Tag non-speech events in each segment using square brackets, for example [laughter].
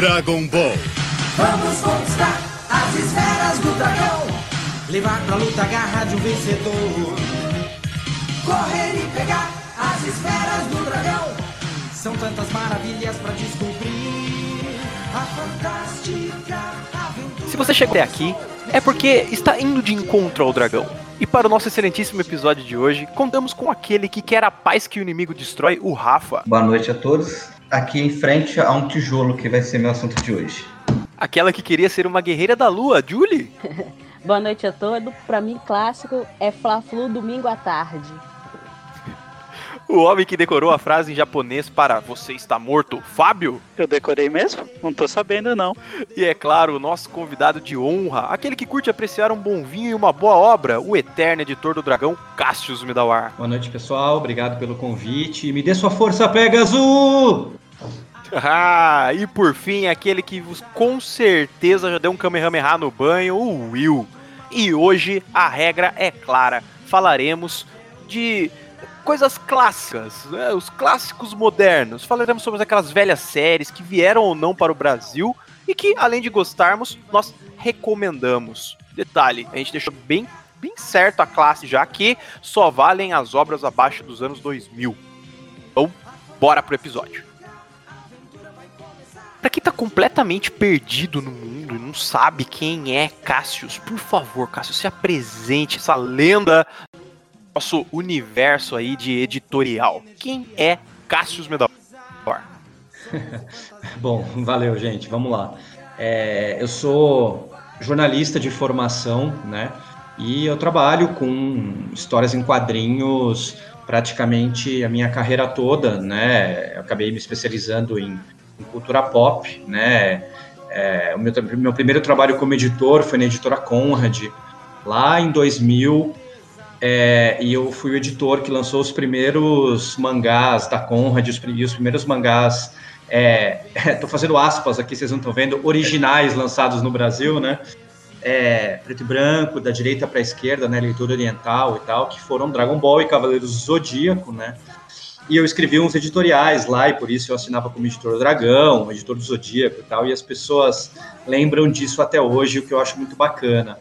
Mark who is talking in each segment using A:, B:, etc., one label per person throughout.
A: Dragon Ball.
B: Vamos conquistar as esferas do dragão. Levar pra luta a garra de um vencedor. Correr e pegar as esferas do dragão. São tantas maravilhas pra descobrir. A fantástica aventura.
C: Se você chegou até aqui, é porque está indo de encontro ao dragão. E para o nosso excelentíssimo episódio de hoje, contamos com aquele que quer a paz que o inimigo destrói, o Rafa.
D: Boa noite a todos. Aqui em frente a um tijolo que vai ser meu assunto de hoje.
C: Aquela que queria ser uma guerreira da lua, Julie. [laughs]
E: Boa noite a todos. Pra mim, clássico é Fla-Flu domingo à tarde.
C: O homem que decorou a frase em japonês para você está morto, Fábio.
F: Eu decorei mesmo? Não tô sabendo, não.
C: E é claro, o nosso convidado de honra, aquele que curte apreciar um bom vinho e uma boa obra, o eterno editor do dragão, Cassius Midawar.
G: Boa noite, pessoal. Obrigado pelo convite. Me dê sua força, Pegasus! [laughs]
C: Ah, e por fim, aquele que vos com certeza já deu um Kamehameha no banho, o Will. E hoje a regra é clara. Falaremos de coisas clássicas, né? os clássicos modernos. Falaremos sobre aquelas velhas séries que vieram ou não para o Brasil e que, além de gostarmos, nós recomendamos. Detalhe, a gente deixou bem, bem certo a classe já que só valem as obras abaixo dos anos 2000. Então, bora pro episódio. Pra quem tá completamente perdido no mundo e não sabe quem é Cassius, por favor, Cassius, se apresente, essa lenda nosso universo aí de editorial. Quem é Cassius Medal? [laughs]
G: Bom, valeu, gente. Vamos lá. É, eu sou jornalista de formação, né? E eu trabalho com histórias em quadrinhos praticamente a minha carreira toda, né? Eu acabei me especializando em em cultura pop, né? É, o meu, meu, primeiro trabalho como editor foi na editora Conrad, lá em 2000, é, e eu fui o editor que lançou os primeiros mangás da Conrad, os, os primeiros mangás, estou é, [laughs] fazendo aspas aqui, vocês não estão vendo, originais lançados no Brasil, né? É, preto e branco, da direita para a esquerda, né, leitura oriental e tal, que foram Dragon Ball e Cavaleiros do Zodíaco, né? E eu escrevi uns editoriais lá, e por isso eu assinava como editor do Dragão, editor do Zodíaco e tal, e as pessoas lembram disso até hoje, o que eu acho muito bacana.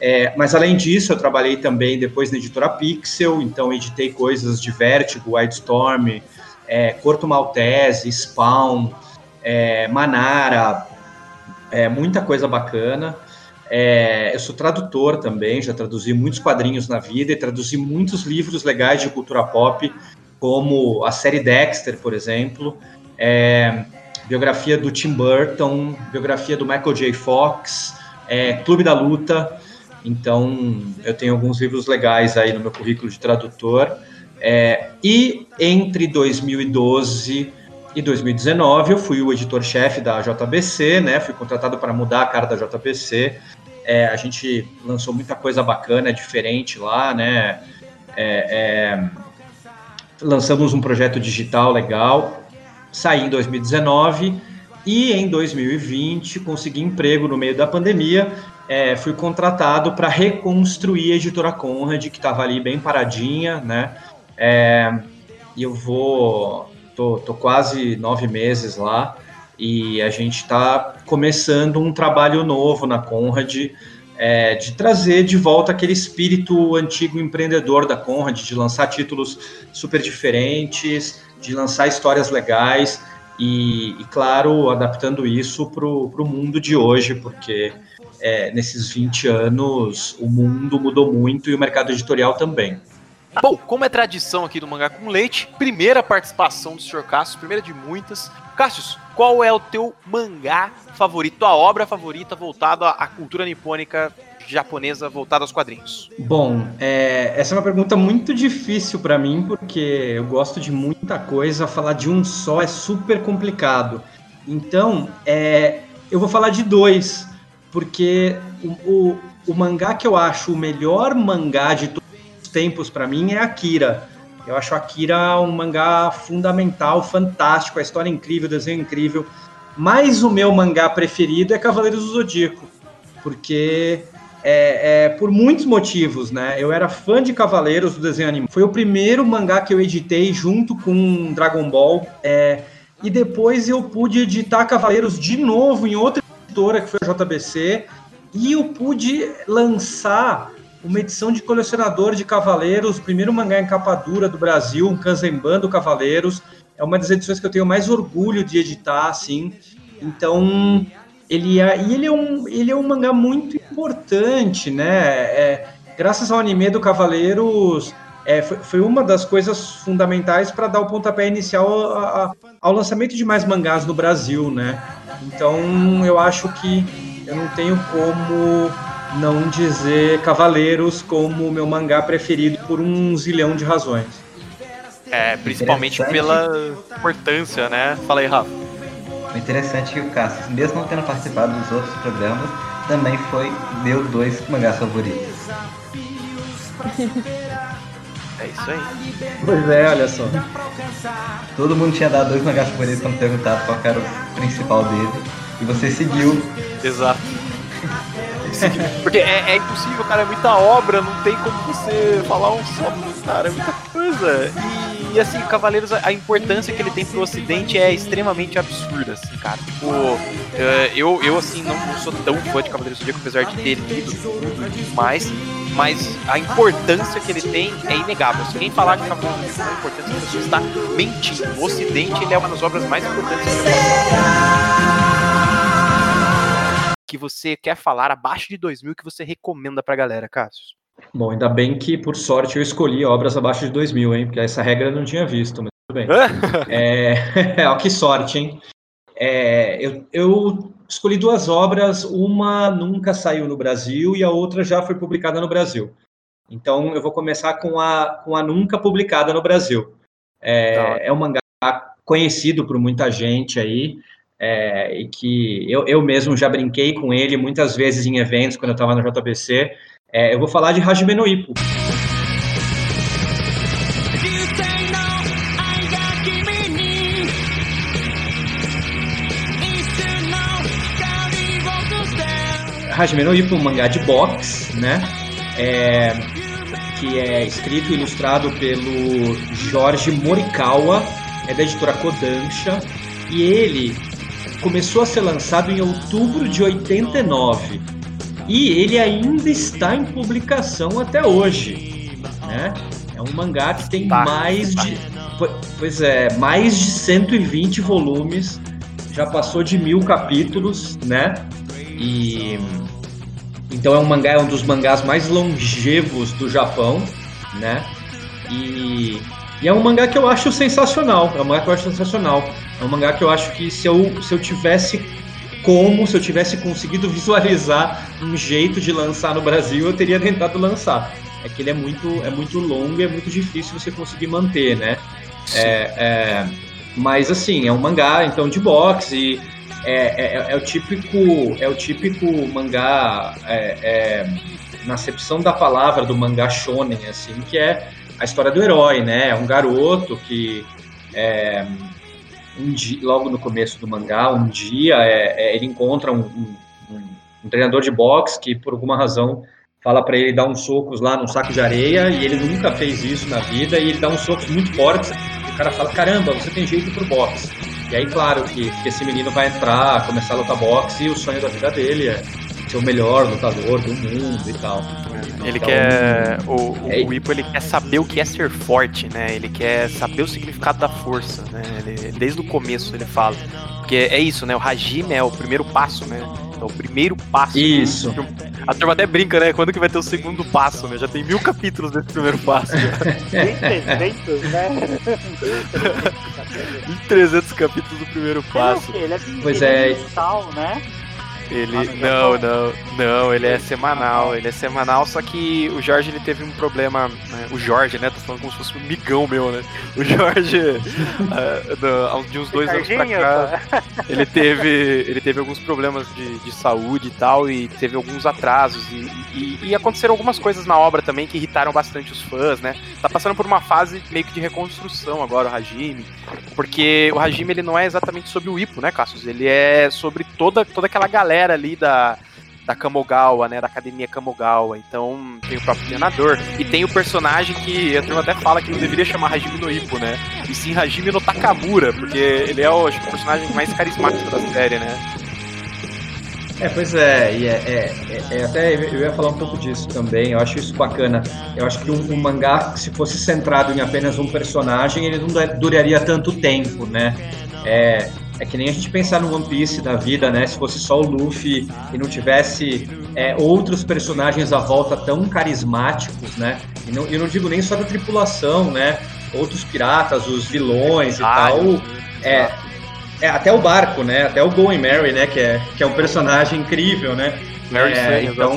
G: É, mas além disso, eu trabalhei também depois na editora Pixel, então editei coisas de Vertigo, Wildstorm, é, Corto Maltese, Spawn, é, Manara, é, muita coisa bacana. É, eu sou tradutor também, já traduzi muitos quadrinhos na vida e traduzi muitos livros legais de cultura pop como a série Dexter, por exemplo, é, biografia do Tim Burton, biografia do Michael J. Fox, é, Clube da Luta. Então, eu tenho alguns livros legais aí no meu currículo de tradutor. É, e entre 2012 e 2019, eu fui o editor-chefe da JBC, né? Fui contratado para mudar a cara da JBC. É, a gente lançou muita coisa bacana, diferente lá, né? É, é lançamos um projeto digital legal, saí em 2019 e em 2020 consegui emprego no meio da pandemia. É, fui contratado para reconstruir a editora Conrad, que estava ali bem paradinha, né? É, e eu vou. Tô, tô quase nove meses lá e a gente está começando um trabalho novo na Conrad é, de trazer de volta aquele espírito antigo empreendedor da Conrad, de lançar títulos super diferentes, de lançar histórias legais e, e claro, adaptando isso para o mundo de hoje, porque é, nesses 20 anos o mundo mudou muito e o mercado editorial também.
C: Bom, como é tradição aqui do Mangá com Leite, primeira participação do Sr. Cassius, primeira de muitas. Cassius, qual é o teu mangá favorito, tua obra favorita voltada à cultura nipônica japonesa voltada aos quadrinhos?
G: Bom, é, essa é uma pergunta muito difícil para mim, porque eu gosto de muita coisa, falar de um só é super complicado. Então, é, eu vou falar de dois, porque o, o, o mangá que eu acho o melhor mangá de todos os tempos para mim é Akira. Eu acho Akira um mangá fundamental, fantástico, a história é incrível, o desenho é incrível. Mas o meu mangá preferido é Cavaleiros do Zodíaco, porque é, é, por muitos motivos, né? Eu era fã de Cavaleiros do desenho animado. Foi o primeiro mangá que eu editei junto com Dragon Ball. É, e depois eu pude editar Cavaleiros de novo em outra editora, que foi a JBC, e eu pude lançar uma edição de colecionador de Cavaleiros, o primeiro mangá em capa dura do Brasil, um Kanzenban do Cavaleiros. É uma das edições que eu tenho mais orgulho de editar, assim. Então, ele é, e ele é, um, ele é um mangá muito importante, né? É, graças ao anime do Cavaleiros, é, foi, foi, uma das coisas fundamentais para dar o pontapé inicial a, a, ao lançamento de mais mangás no Brasil, né? Então, eu acho que eu não tenho como não dizer Cavaleiros como meu mangá preferido por um zilhão de razões.
C: É, principalmente pela importância, né? Fala aí, Rafa.
D: O interessante é que o Cassius, mesmo não tendo participado dos outros programas, também foi deu dois mangás favoritos. [laughs]
C: É isso aí.
G: Pois é, olha só.
D: Todo mundo tinha dado dois mangás favoritos quando perguntado qual era o principal dele. E você seguiu.
C: Exato. [laughs] Porque é, é, impossível, cara, é muita obra, não tem como você falar um só, cara, é muita coisa. E, e assim, Cavaleiros, a importância que ele tem pro ocidente é extremamente absurda, assim, cara. Tipo, eh, eu, eu assim, não, não sou tão fã de Cavaleiros do Zodíaco, apesar de ter lido tudo mais, mas a importância que ele tem é inegável. Se quem falar de Cavaleiros do Zodíaco não é importante, você está mentindo. O ocidente, ele é uma das obras mais importantes que que você quer falar abaixo de 2 mil que você recomenda pra galera, Cássio?
G: Bom, ainda bem que, por sorte, eu escolhi obras abaixo de 2 mil, hein? Porque essa regra eu não tinha visto, mas tudo bem. [laughs] é, [laughs] ó, que sorte, hein? É, eu, eu escolhi duas obras, uma nunca saiu no Brasil e a outra já foi publicada no Brasil. Então, eu vou começar com a, com a nunca publicada no Brasil. É, é um mangá conhecido por muita gente aí, é, e que eu, eu mesmo já brinquei com ele muitas vezes em eventos, quando eu estava no JBC. É, eu vou falar de Hajime no Ippo. Hajime no Ippo, um mangá de box, né? É, que é escrito e ilustrado pelo Jorge Morikawa, é da editora Kodansha, e ele começou a ser lançado em outubro de 89 e ele ainda está em publicação até hoje, né? É um mangá que tem tá, mais tá. de pois é, mais de 120 volumes, já passou de mil capítulos, né? E então é um mangá, é um dos mangás mais longevos do Japão, né? E, e é um mangá que eu acho sensacional, é um mangá que eu acho sensacional. É um mangá que eu acho que se eu, se eu tivesse como, se eu tivesse conseguido visualizar um jeito de lançar no Brasil, eu teria tentado lançar. É que ele é muito, é muito longo e é muito difícil você conseguir manter, né? É, é, mas assim, é um mangá então de boxe e é, é, é o típico é o típico mangá é, é, na acepção da palavra do mangá shonen assim que é a história do herói né é um garoto que é, um dia, logo no começo do mangá, um dia é, é, ele encontra um, um, um, treinador de boxe que, por alguma razão, fala para ele dar uns socos lá num saco de areia e ele nunca fez isso na vida e ele dá uns socos muito fortes e o cara fala, caramba, você tem jeito pro boxe. E aí, claro, que, que esse menino vai entrar, começar a lutar boxe e o sonho da vida dele é ser o melhor lutador do mundo e tal.
C: Ele então, quer. O, o, é... o Ipo ele quer saber o que é ser forte, né? Ele quer saber o significado da força, né? Ele, desde o começo ele fala. Porque é isso, né? O Hajime é o primeiro passo, né? É o primeiro passo.
G: Isso.
C: A turma até brinca, né? Quando que vai ter o segundo passo, né? Já tem mil capítulos desse primeiro passo.
F: Tem 300, né?
C: em 300 capítulos do primeiro passo.
F: Ele é,
G: pois é.
F: Mensal, né?
C: Ele não, não, não, ele é semanal, ele é semanal, só que o Jorge ele teve um problema, né? o Jorge, né, tô falando como se fosse um migão meu, né? O Jorge [laughs] uh, de uns dois anos pra cá, [laughs] ele teve, ele teve alguns problemas de, de saúde e tal e teve alguns atrasos e, e, e, aconteceram algumas coisas na obra também que irritaram bastante os fãs, né? Tá passando por uma fase meio que de reconstrução agora o Hajime, porque o Hajime ele não é exatamente sobre o Ipo, né, Cassius? Ele é sobre toda toda aquela galera galera ali da, da Kamogawa, né? Da academia Kamogawa. Então tem o próprio treinador. E tem o personagem que a turma até fala que não deveria chamar Hajime no Ippo, né? E sim Hajime no Takamura, porque ele é o, acho, o personagem mais carismático da série, né?
G: É, pois é, e é, é, é, é, até eu ia falar um pouco disso também, eu acho isso bacana. Eu acho que um, um, mangá, se fosse centrado em apenas um personagem, ele não duraria tanto tempo, né? É, é que nem a gente pensar no One Piece da vida, né? Se fosse só o Luffy e não tivesse é, outros personagens à volta tão carismáticos, né? E não, eu não digo nem só da tripulação, né? Outros piratas, os vilões e tal. É, é, até o barco, né? Até o Going Mary, né? Que é, que é um personagem incrível, né?
C: Mary é,
G: então,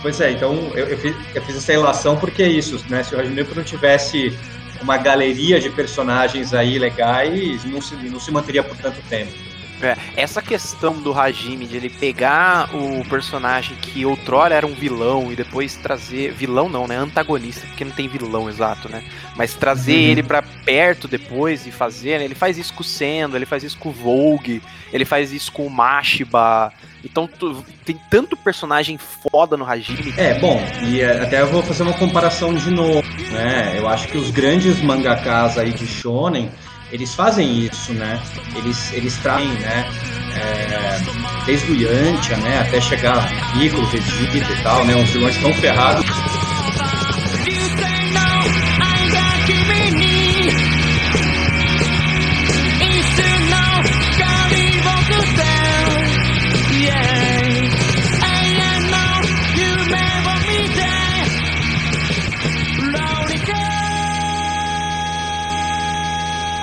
G: Pois é, então eu, eu, fiz, eu fiz essa relação porque é isso, né? Se o Hajime não tivesse uma galeria de personagens aí legais, não se, não se manteria por tanto tempo.
C: É, essa questão do Hajime, de ele pegar o personagem que outrora era um vilão e depois trazer. Vilão não, né? Antagonista, porque não tem vilão exato, né? Mas trazer uhum. ele para perto depois e fazer. Né? Ele faz isso com o Sendo, ele faz isso com o Vogue, ele faz isso com o Mashiba. Então tu, tem tanto personagem foda no Hajime.
G: É, bom, e é, até eu vou fazer uma comparação de novo, né? Eu acho que os grandes mangakas aí de Shonen eles fazem isso, né? Eles, eles trazem, né? É, desde o Yantia, né? Até chegar Piccolo, Vegeta e tal, né? Uns vilões tão ferrados.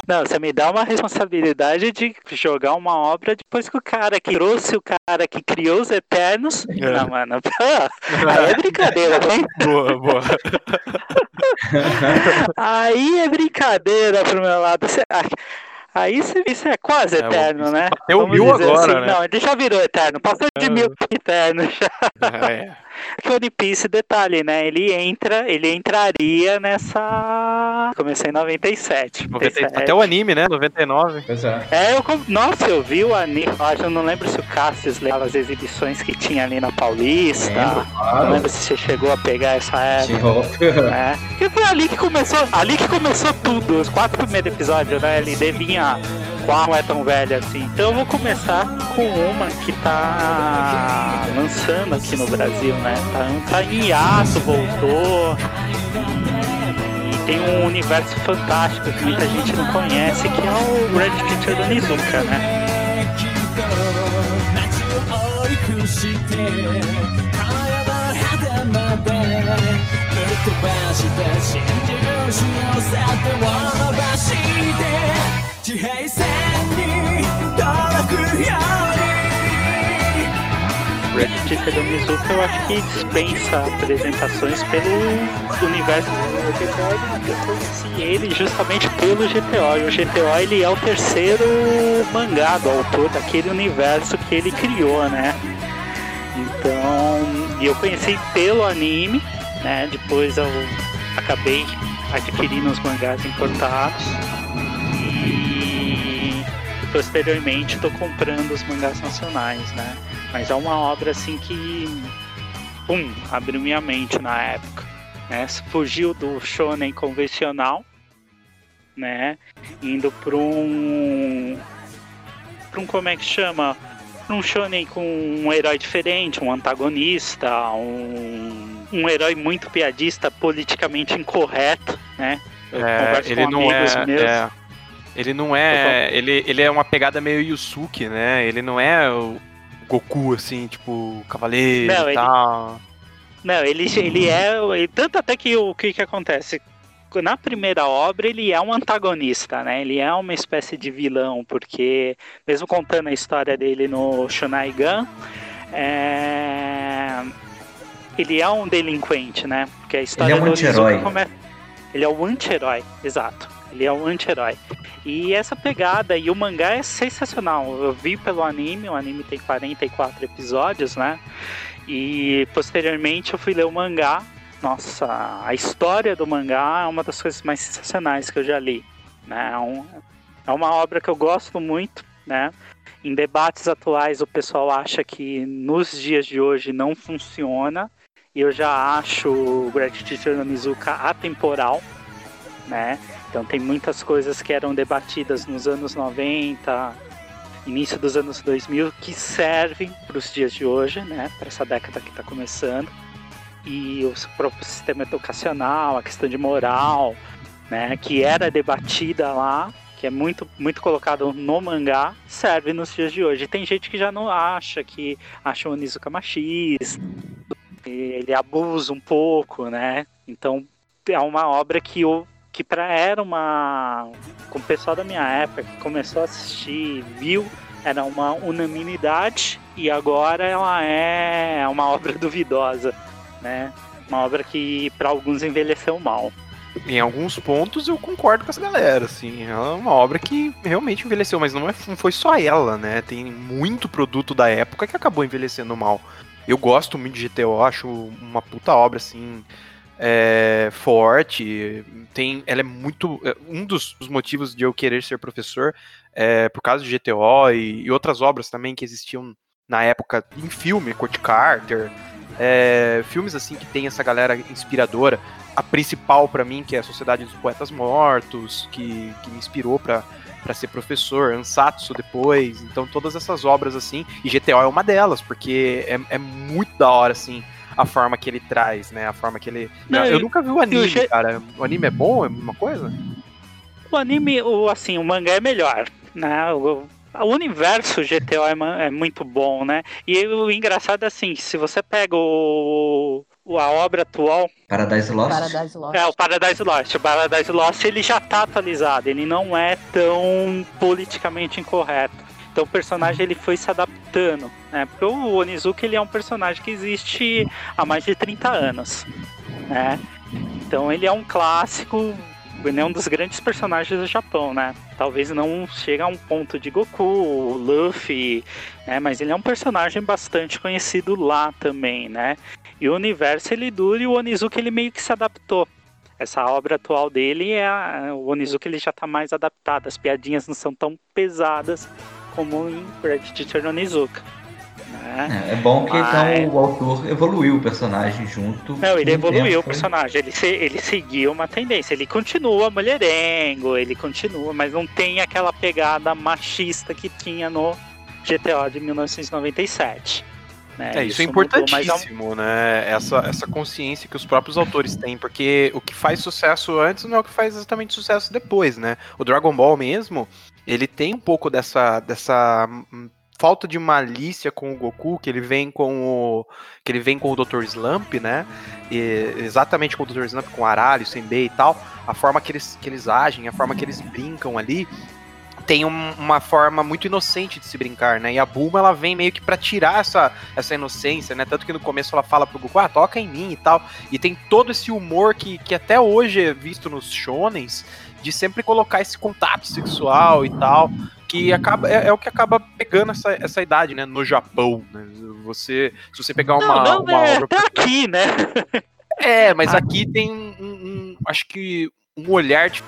F: Não, você me dá uma responsabilidade de jogar uma obra depois que o cara que trouxe o cara que criou os Eternos. É. Não, mano. [laughs] aí é brincadeira, hein?
C: Boa, boa. [laughs]
F: aí é brincadeira pro meu lado. Você... Aí isso é quase é, eterno, né?
C: Eu mil agora,
F: assim.
C: né?
F: Não, ele já virou eterno. Passou de é. mil [laughs] eterno já. É. Que One Piece, detalhe, né? Ele entra, ele entraria nessa. Comecei em 97.
C: 97. Até o anime, né? 99.
F: Pois é. é eu, nossa, eu vi o anime. Eu não lembro se o Cassius levava as exibições que tinha ali na Paulista. Lembro, claro. Não lembro se você chegou a pegar essa época. É. Que foi ali que começou. Ali que começou tudo. Os quatro primeiros episódios, né? Ele vinha qual é tão velha assim. Então eu vou começar com uma que tá lançando aqui no Brasil, né? Tá, tá em hiato, voltou. E tem um universo fantástico que muita gente não conhece, que é o Red Teacher do Nizuka, né? Red Ticket do Mizuka eu acho que dispensa apresentações pelo universo do GTO. Eu conheci ele justamente pelo GTO. E o GTO ele é o terceiro mangá do autor daquele universo que ele criou, né? Então, eu conheci pelo anime, né? Depois eu acabei adquirindo os mangás importados posteriormente estou comprando os mangás nacionais, né? Mas é uma obra assim que, pum, abriu minha mente na época. Né? Fugiu do shonen convencional, né? Indo para um, para um como é que chama? um shonen com um herói diferente, um antagonista, um, um herói muito piadista, politicamente incorreto, né?
C: Eu é, ele não é, meus. É ele não é. Ele, ele é uma pegada meio Yusuke, né? Ele não é o Goku, assim, tipo, cavaleiro não, e tal.
F: Não, ele, ele é. Tanto até que o que, que acontece? Na primeira obra, ele é um antagonista, né? Ele é uma espécie de vilão, porque, mesmo contando a história dele no Shunaigan, é... ele é um delinquente, né? Porque a história
D: ele é um anti-herói. Come...
F: Ele é o anti-herói, exato. Ele é um anti-herói. E essa pegada, e o mangá é sensacional. Eu vi pelo anime, o anime tem 44 episódios, né? E posteriormente eu fui ler o mangá. Nossa, a história do mangá é uma das coisas mais sensacionais que eu já li. Né? É, um, é uma obra que eu gosto muito, né? Em debates atuais, o pessoal acha que nos dias de hoje não funciona. E eu já acho o Teacher no atemporal, né? Então tem muitas coisas que eram debatidas nos anos 90, início dos anos 2000, que servem para os dias de hoje, né? Para essa década que está começando. E o próprio sistema educacional, a questão de moral, né? Que era debatida lá que é muito, muito colocado no mangá, serve nos dias de hoje. Tem gente que já não acha, que acha o Onizuka machista, ele abusa um pouco, né? Então é uma obra que eu que para era uma com o pessoal da minha época que começou a assistir, viu, era uma unanimidade e agora ela é uma obra [laughs] duvidosa, né? Uma obra que para alguns envelheceu mal
C: em alguns pontos eu concordo com essa galera, assim. Ela é uma obra que realmente envelheceu, mas não, é, não foi só ela, né? Tem muito produto da época que acabou envelhecendo mal. Eu gosto muito de GTO, acho uma puta obra, assim, é, forte. Tem, ela é muito. É, um dos, motivos de eu querer ser professor é por causa de GTO e, e outras obras também que existiam na época em filme, Coach Carter. É, filmes assim que tem essa galera inspiradora a principal para mim, que é a Sociedade dos Poetas Mortos, que, que me inspirou para para ser professor, Ansatsu depois, então todas essas obras assim, e GTO é uma delas, porque é, é muito da hora, assim, a forma que ele traz, né, a forma que ele... Não, eu, eu, nunca vi o anime, o cara, o anime é bom, é uma coisa?
F: O anime, o, assim, o mangá é melhor, né, o, o universo GTO é, é muito bom, né, e o engraçado é assim, se você pega o a obra atual.
D: Paradise Lost?
E: Paradise Lost.
F: É, o Paradise Lost. O Paradise Lost ele já tá atualizado, ele não é tão politicamente incorreto. Então o personagem ele foi se adaptando, né? Porque o Onizuka ele é um personagem que existe há mais de 30 anos, né? Então ele é um clássico, ele é um dos grandes personagens do Japão, né? Talvez não chegue a um ponto de Goku, Luffy, né? Mas ele é um personagem bastante conhecido lá também, né? E o universo ele dura e o Onizuka ele meio que se adaptou. Essa obra atual dele é a, o Onizuka ele já está mais adaptado, as piadinhas não são tão pesadas como em Red Teacher Onizuka.
D: Né? É, é, bom que então, Mas... então o autor evoluiu o personagem junto.
F: Não, ele evoluiu o personagem, ele, se, ele seguiu uma tendência, ele continua mulherengo, ele continua, mas não tem aquela pegada machista que tinha no GTO de 1997.
C: Né? É, isso, isso é importantíssimo, né? Essa, essa consciência que os próprios autores têm, porque o que faz sucesso antes não é o que faz exatamente sucesso depois, né? O Dragon Ball mesmo, ele tem um pouco dessa, dessa hum, falta de malícia com o Goku, que ele vem com o que ele vem com o Dr. Slump, né? E, exatamente com o Dr. Slump, com o Aralho, Senbei e tal, a forma que eles, que eles agem, a forma que eles brincam ali, tem um, uma forma muito inocente de se brincar, né? E a Bulma, ela vem meio que para tirar essa, essa inocência, né? Tanto que no começo ela fala pro Goku, ah, toca em mim e tal. E tem todo esse humor que, que até hoje é visto nos shonens, de sempre colocar esse contato sexual e tal, que acaba é, é, o que acaba pegando essa, essa idade, né? No Japão, né? Você, se você pegar uma, não, não, uma
F: é, obra... [laughs] Tá aqui, né?
C: É, mas aqui tem um, um acho que um olhar de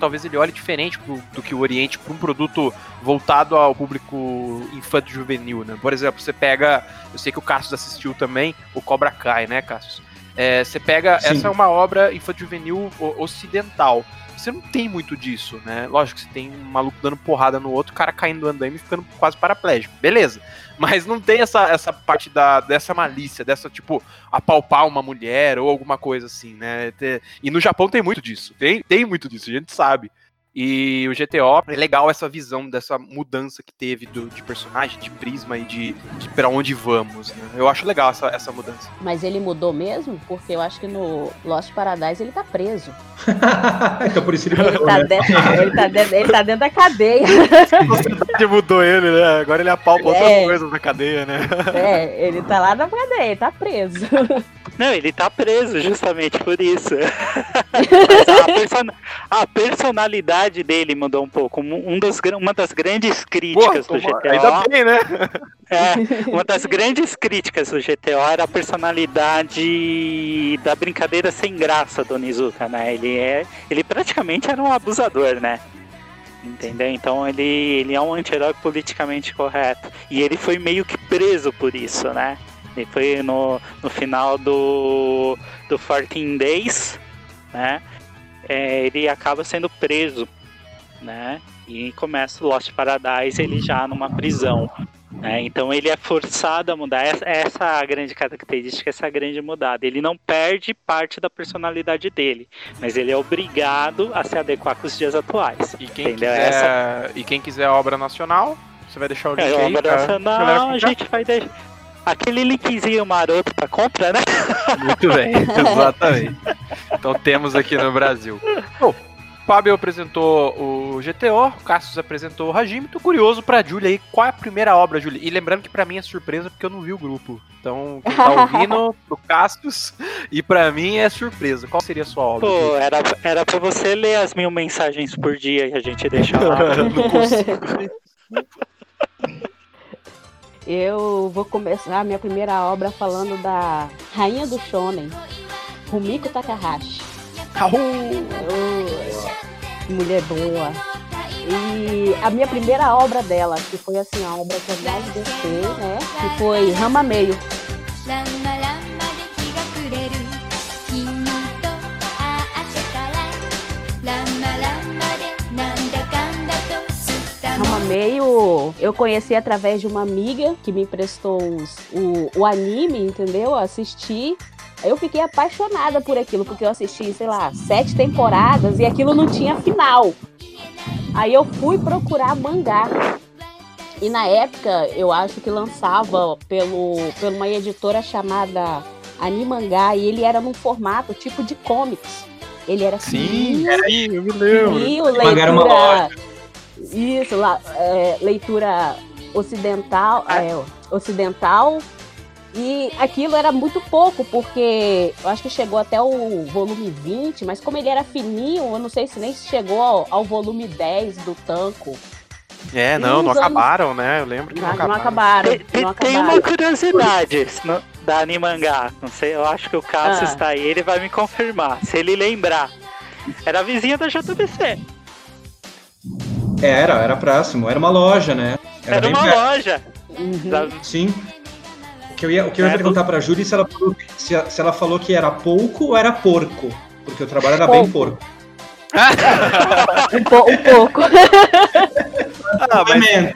C: talvez ele olhe diferente pro, do que o Oriente para um produto voltado ao público infanto juvenil, né? Por exemplo, você pega, eu sei que o Cassius assistiu também, o Cobra Kai, né, Cassius? É, você pega, Sim. essa é uma obra infanto juvenil ocidental. Você não tem muito disso, né? Lógico que você tem um maluco dando porrada no outro, o cara caindo do andaime e ficando quase paraplégico. Beleza. Mas não tem essa, essa parte da, dessa malícia, dessa, tipo, apalpar uma mulher ou alguma coisa assim, né? E no Japão tem muito disso. Tem, tem muito disso, a gente sabe. E o GTO é legal essa visão dessa mudança que teve do, de personagem, de prisma e de, de para onde vamos. Né? Eu acho legal essa, essa mudança.
E: Mas ele mudou mesmo? Porque eu acho que no Lost Paradise ele tá preso. [laughs]
G: então por isso ele mudou, ele, tá
E: né? dentro, ele, tá dentro, ele tá dentro da cadeia. [laughs]
C: A sociedade mudou ele, né? Agora ele apalpa é, outras coisas na cadeia, né?
E: É, ele tá lá na cadeia, ele tá preso.
F: Não, ele tá preso justamente por isso. [laughs] a, person a, personalidade dele mudou um pouco. Um dos, uma das grandes críticas Pô, do GTO.
C: Ainda bem, né? [laughs]
F: É, uma das grandes críticas do GTO era a personalidade da brincadeira sem graça do Nizuka, né? Ele, é, ele praticamente era um abusador, né? Entendeu? Então ele, ele é um anti-herói politicamente correto. E ele foi meio que preso por isso, né? Ele foi no, no final do, do 14 Days, né? É, ele acaba sendo preso, né? E começa o Lost Paradise ele já numa prisão. Né? Então ele é forçado a mudar. Essa, essa é a grande característica, essa é a grande mudada. Ele não perde parte da personalidade dele, mas ele é obrigado a se adequar com os dias atuais.
C: E quem, entendeu? quiser, essa... e quem quiser obra nacional, você vai deixar o link é,
F: aí. Obra nacional, a gente vai deixar. Aquele linkzinho maroto pra compra, né?
C: Muito bem, [laughs] exatamente. Então temos aqui no Brasil. Bom, Fábio apresentou o GTO, o Cassius apresentou o Hajime. Tô curioso pra Julia aí, qual é a primeira obra, Julia? E lembrando que pra mim é surpresa porque eu não vi o grupo. Então, quem tá ouvindo, [laughs] pro Cassius, e pra mim é surpresa. Qual seria a sua obra?
F: Pô, era, era pra você ler as mil mensagens por dia e a gente deixa lá. [laughs] não consigo.
E: Eu vou começar a minha primeira obra falando da Rainha do Shonen, Rumiko Takahashi. Oh, mulher boa. E a minha primeira obra dela, que foi assim, a obra que eu mais gostei, né? Que foi Rama Meio. Meio eu conheci através de uma amiga que me emprestou os, o, o anime, entendeu? Assisti eu fiquei apaixonada por aquilo, porque eu assisti, sei lá, sete temporadas e aquilo não tinha final. Aí eu fui procurar mangá. E na época, eu acho que lançava pelo, por uma editora chamada Animangá, e ele era num formato tipo de comics. Ele era
C: Sim, fininho, era aí, eu me lembro.
E: Fininho, leitura, isso, lá, é, leitura ocidental, ah. é, ocidental e aquilo era muito pouco, porque eu acho que chegou até o volume 20, mas como ele era fininho, eu não sei se nem chegou ao, ao volume 10 do Tanco.
C: É, não, não anos... acabaram, né? Eu lembro que não, não
E: acabaram. Não acabaram,
F: tem,
E: não
F: tem uma curiosidade da Animangá, não sei, eu acho que o Cássio ah. está aí, ele vai me confirmar, se ele lembrar. Era a vizinha da JBC.
G: Era, era próximo, era uma loja, né?
F: Era, era uma perto. loja.
G: Uhum. Sim que eu ia, o que eu ia perguntar pra Júlia se ela, se, se ela falou que era pouco ou era porco. Porque o trabalho era pouco. bem porco. [laughs]
E: um, po um pouco.
C: ah, mas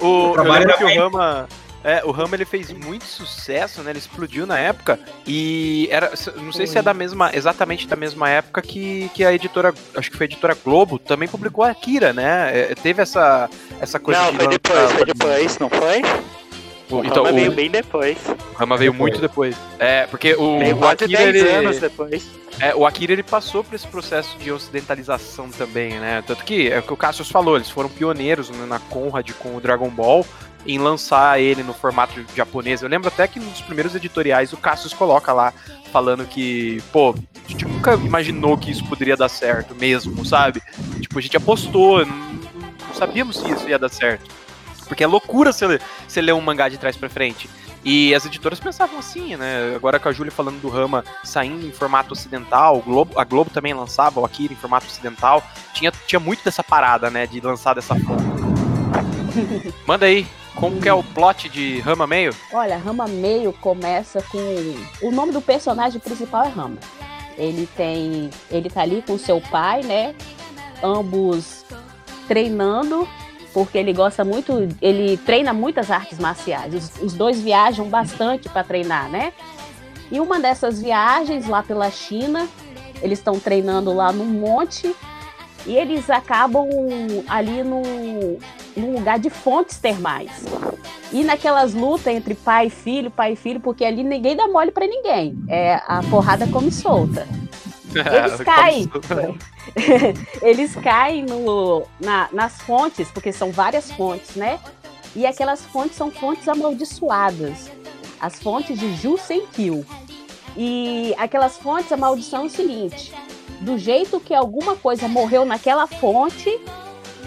C: o, o trabalho era que bem... o Rama. É, o Rama ele fez muito sucesso, né? Ele explodiu na época e era, não sei se é da mesma, exatamente da mesma época que, que a editora, acho que foi a editora Globo, também publicou a Akira, né? É, teve essa essa coisa.
F: Não, foi depois, foi depois, não foi? O, então, Rama o, veio bem depois.
C: O Rama veio depois. muito depois. É, porque o,
F: veio o Akira. ele, anos depois.
C: É, o Akira ele passou por esse processo de ocidentalização também, né? Tanto que é o que o Cassius falou, eles foram pioneiros né, na Conrad com o Dragon Ball em lançar ele no formato japonês. Eu lembro até que nos primeiros editoriais o Cassius coloca lá falando que, pô, a gente nunca imaginou que isso poderia dar certo mesmo, sabe? Tipo, a gente apostou, não, não sabíamos se isso ia dar certo. Porque é loucura você ler, você ler um mangá de trás para frente. E as editoras pensavam assim, né? Agora com a Júlia falando do Rama saindo em formato ocidental, Globo, a Globo também lançava o Akira em formato ocidental. Tinha, tinha muito dessa parada, né? De lançar dessa forma. [laughs] Manda aí, como que é o plot de Rama Meio?
E: Olha, Rama Meio começa com. O nome do personagem principal é Rama. Ele tem. Ele tá ali com seu pai, né? Ambos treinando porque ele gosta muito, ele treina muitas artes marciais. Os, os dois viajam bastante para treinar, né? E uma dessas viagens lá pela China, eles estão treinando lá num monte e eles acabam ali num, num lugar de fontes termais. E naquelas lutas entre pai e filho, pai e filho, porque ali ninguém dá mole para ninguém. É a porrada come solta. Eles caem. [laughs] eles caem no, na, nas fontes, porque são várias fontes, né? E aquelas fontes são fontes amaldiçoadas. As fontes de Jusenkyo. E aquelas fontes, a maldição é o seguinte: do jeito que alguma coisa morreu naquela fonte,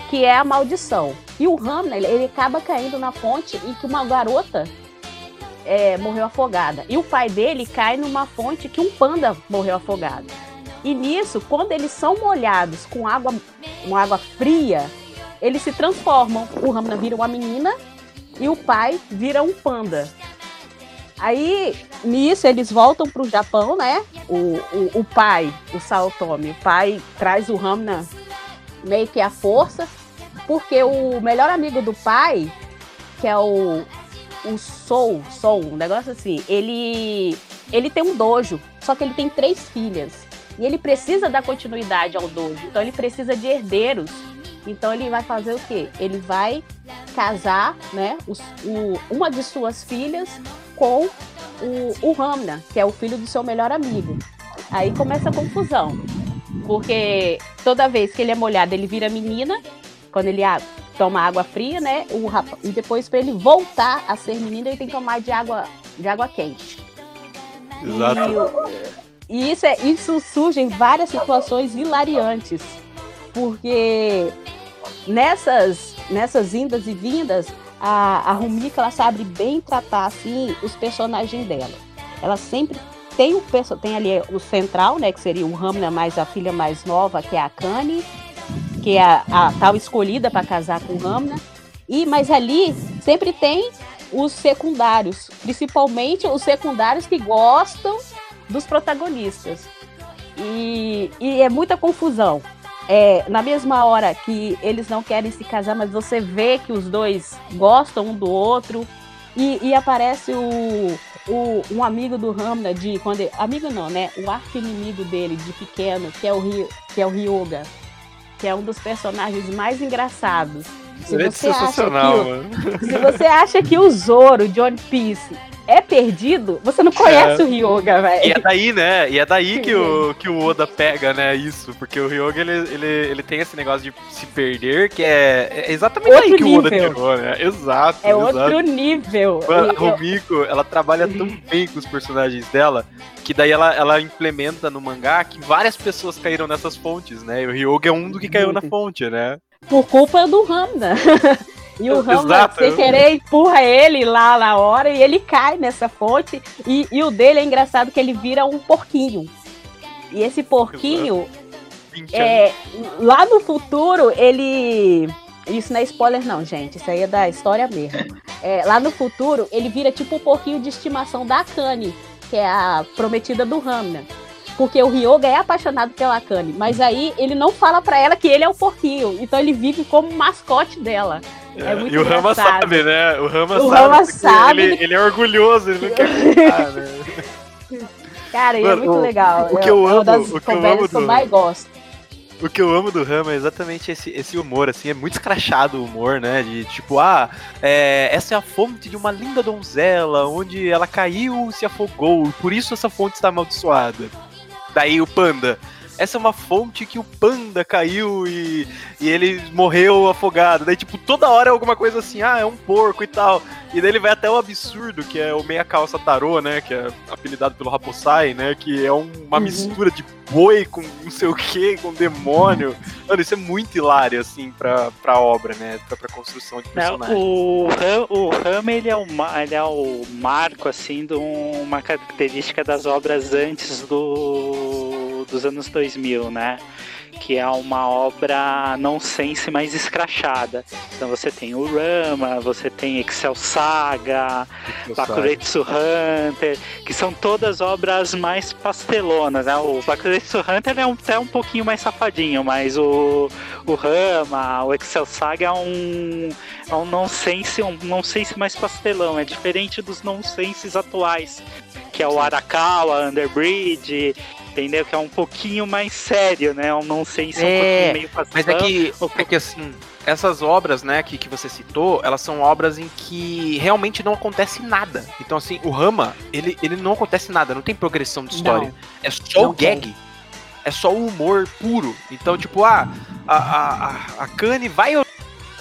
E: que é a maldição. E o Hamner, ele acaba caindo na fonte em que uma garota é, morreu afogada. E o pai dele cai numa fonte que um panda morreu afogado. E nisso, quando eles são molhados com água, com água fria, eles se transformam. O Ramna vira uma menina e o pai vira um panda. Aí, nisso, eles voltam para o Japão, né? O, o, o pai, o Saotomi, o pai traz o Ramna meio que à força, porque o melhor amigo do pai, que é o, o Soul, Soul, um negócio assim, ele, ele tem um dojo, só que ele tem três filhas. E ele precisa dar continuidade ao dojo, então ele precisa de herdeiros. Então ele vai fazer o quê? Ele vai casar, né, os, o, uma de suas filhas com o, o Ramna, que é o filho do seu melhor amigo. Aí começa a confusão, porque toda vez que ele é molhado ele vira menina, quando ele toma água fria, né? O rapaz, e depois para ele voltar a ser menina ele tem que tomar de água de água quente.
C: Exato.
E: E, e isso é isso surge em várias situações hilariantes, porque nessas nessas indas e vindas a, a Rumika ela sabe bem tratar assim os personagens dela. Ela sempre tem o tem ali o central, né, que seria o Ramna mais a filha mais nova, que é a Kani, que é a, a tal escolhida para casar com o Ramna. E mas ali sempre tem os secundários, principalmente os secundários que gostam dos protagonistas. E, e é muita confusão é, na mesma hora que eles não querem se casar, mas você vê que os dois gostam um do outro. E, e aparece o, o, um amigo do Ramna de quando ele, amigo não, né? O arco inimigo dele de pequeno, que é o que é o Ryuga, que é um dos personagens mais engraçados.
C: Se você, acha que o, [laughs]
E: se você acha que o Zoro de One Piece é perdido, você não conhece é. o Ryoga, velho.
C: E é daí, né? E é daí que o, [laughs] que o Oda pega, né? Isso. Porque o Ryoga, ele, ele, ele tem esse negócio de se perder, que é, é exatamente outro aí que nível. o Oda tirou, né? Exato.
E: É exato. outro nível.
C: A Romiko, ela trabalha tão bem com os personagens dela, que daí ela, ela implementa no mangá que várias pessoas caíram nessas fontes, né? E o Ryoga é um do que caiu na fonte, né?
E: Por culpa do Hamda. [laughs] E o Rama, sem querer, empurra ele lá na hora e ele cai nessa fonte. E, e o dele é engraçado que ele vira um porquinho. E esse porquinho, é, lá no futuro, ele. Isso não é spoiler, não, gente. Isso aí é da história mesmo. É, lá no futuro, ele vira tipo o porquinho de estimação da Kani, que é a prometida do Ramna. Porque o Ryoga é apaixonado pela Kani, mas aí ele não fala para ela que ele é o porquinho. Então ele vive como mascote dela. É, é muito
C: e o Rama sabe, né? O Rama
E: o
C: sabe.
E: Rama sabe
C: ele, ele, é orgulhoso, ele não quer ficar, né? [laughs]
E: Cara, e é muito
C: o,
E: legal.
C: O que eu, é, amo, das o que eu amo
E: do... que mais gosto.
C: O que eu amo do Rama é exatamente esse, esse humor, assim, é muito escrachado o humor, né? De tipo, ah, é, essa é a fonte de uma linda donzela, onde ela caiu e se afogou, por isso essa fonte está amaldiçoada. Daí o panda. Essa é uma fonte que o panda caiu e, e ele morreu afogado. Daí, tipo, toda hora é alguma coisa assim, ah, é um porco e tal. E daí ele vai até o absurdo, que é o meia calça tarô, né? Que é apelidado pelo Raposai, né? Que é um, uma uhum. mistura de boi com não sei o que, com demônio. Mano, isso é muito hilário, assim, pra, pra obra, né? Pra, pra construção de personagens.
F: o Ram, o Ram ele, é o, ele é o marco, assim, de uma característica das obras antes do, dos anos 2000, né? que é uma obra não sense mais escrachada. Então você tem o Rama, você tem Excel Saga, Bakuretsu Hunter, que são todas obras mais pastelonas. Né? O Bakuretsu Hunter é um, até um pouquinho mais safadinho, mas o, o Rama, o Excel Saga é um, é um nonsense, um nonsense mais pastelão, é diferente dos nonsenses atuais, que é o Arakawa, Underbridge, entendeu? Que é um pouquinho mais sério, né? Sei se é um pouquinho meio
C: passado. Mas é que, é que assim, essas obras, né, que, que você citou, elas são obras em que realmente não acontece nada. Então, assim, o Rama, ele, ele não acontece nada, não tem progressão de história. Não, é só o gag. Tem. É só o humor puro. Então, tipo, ah, a, a, a, a Kanye vai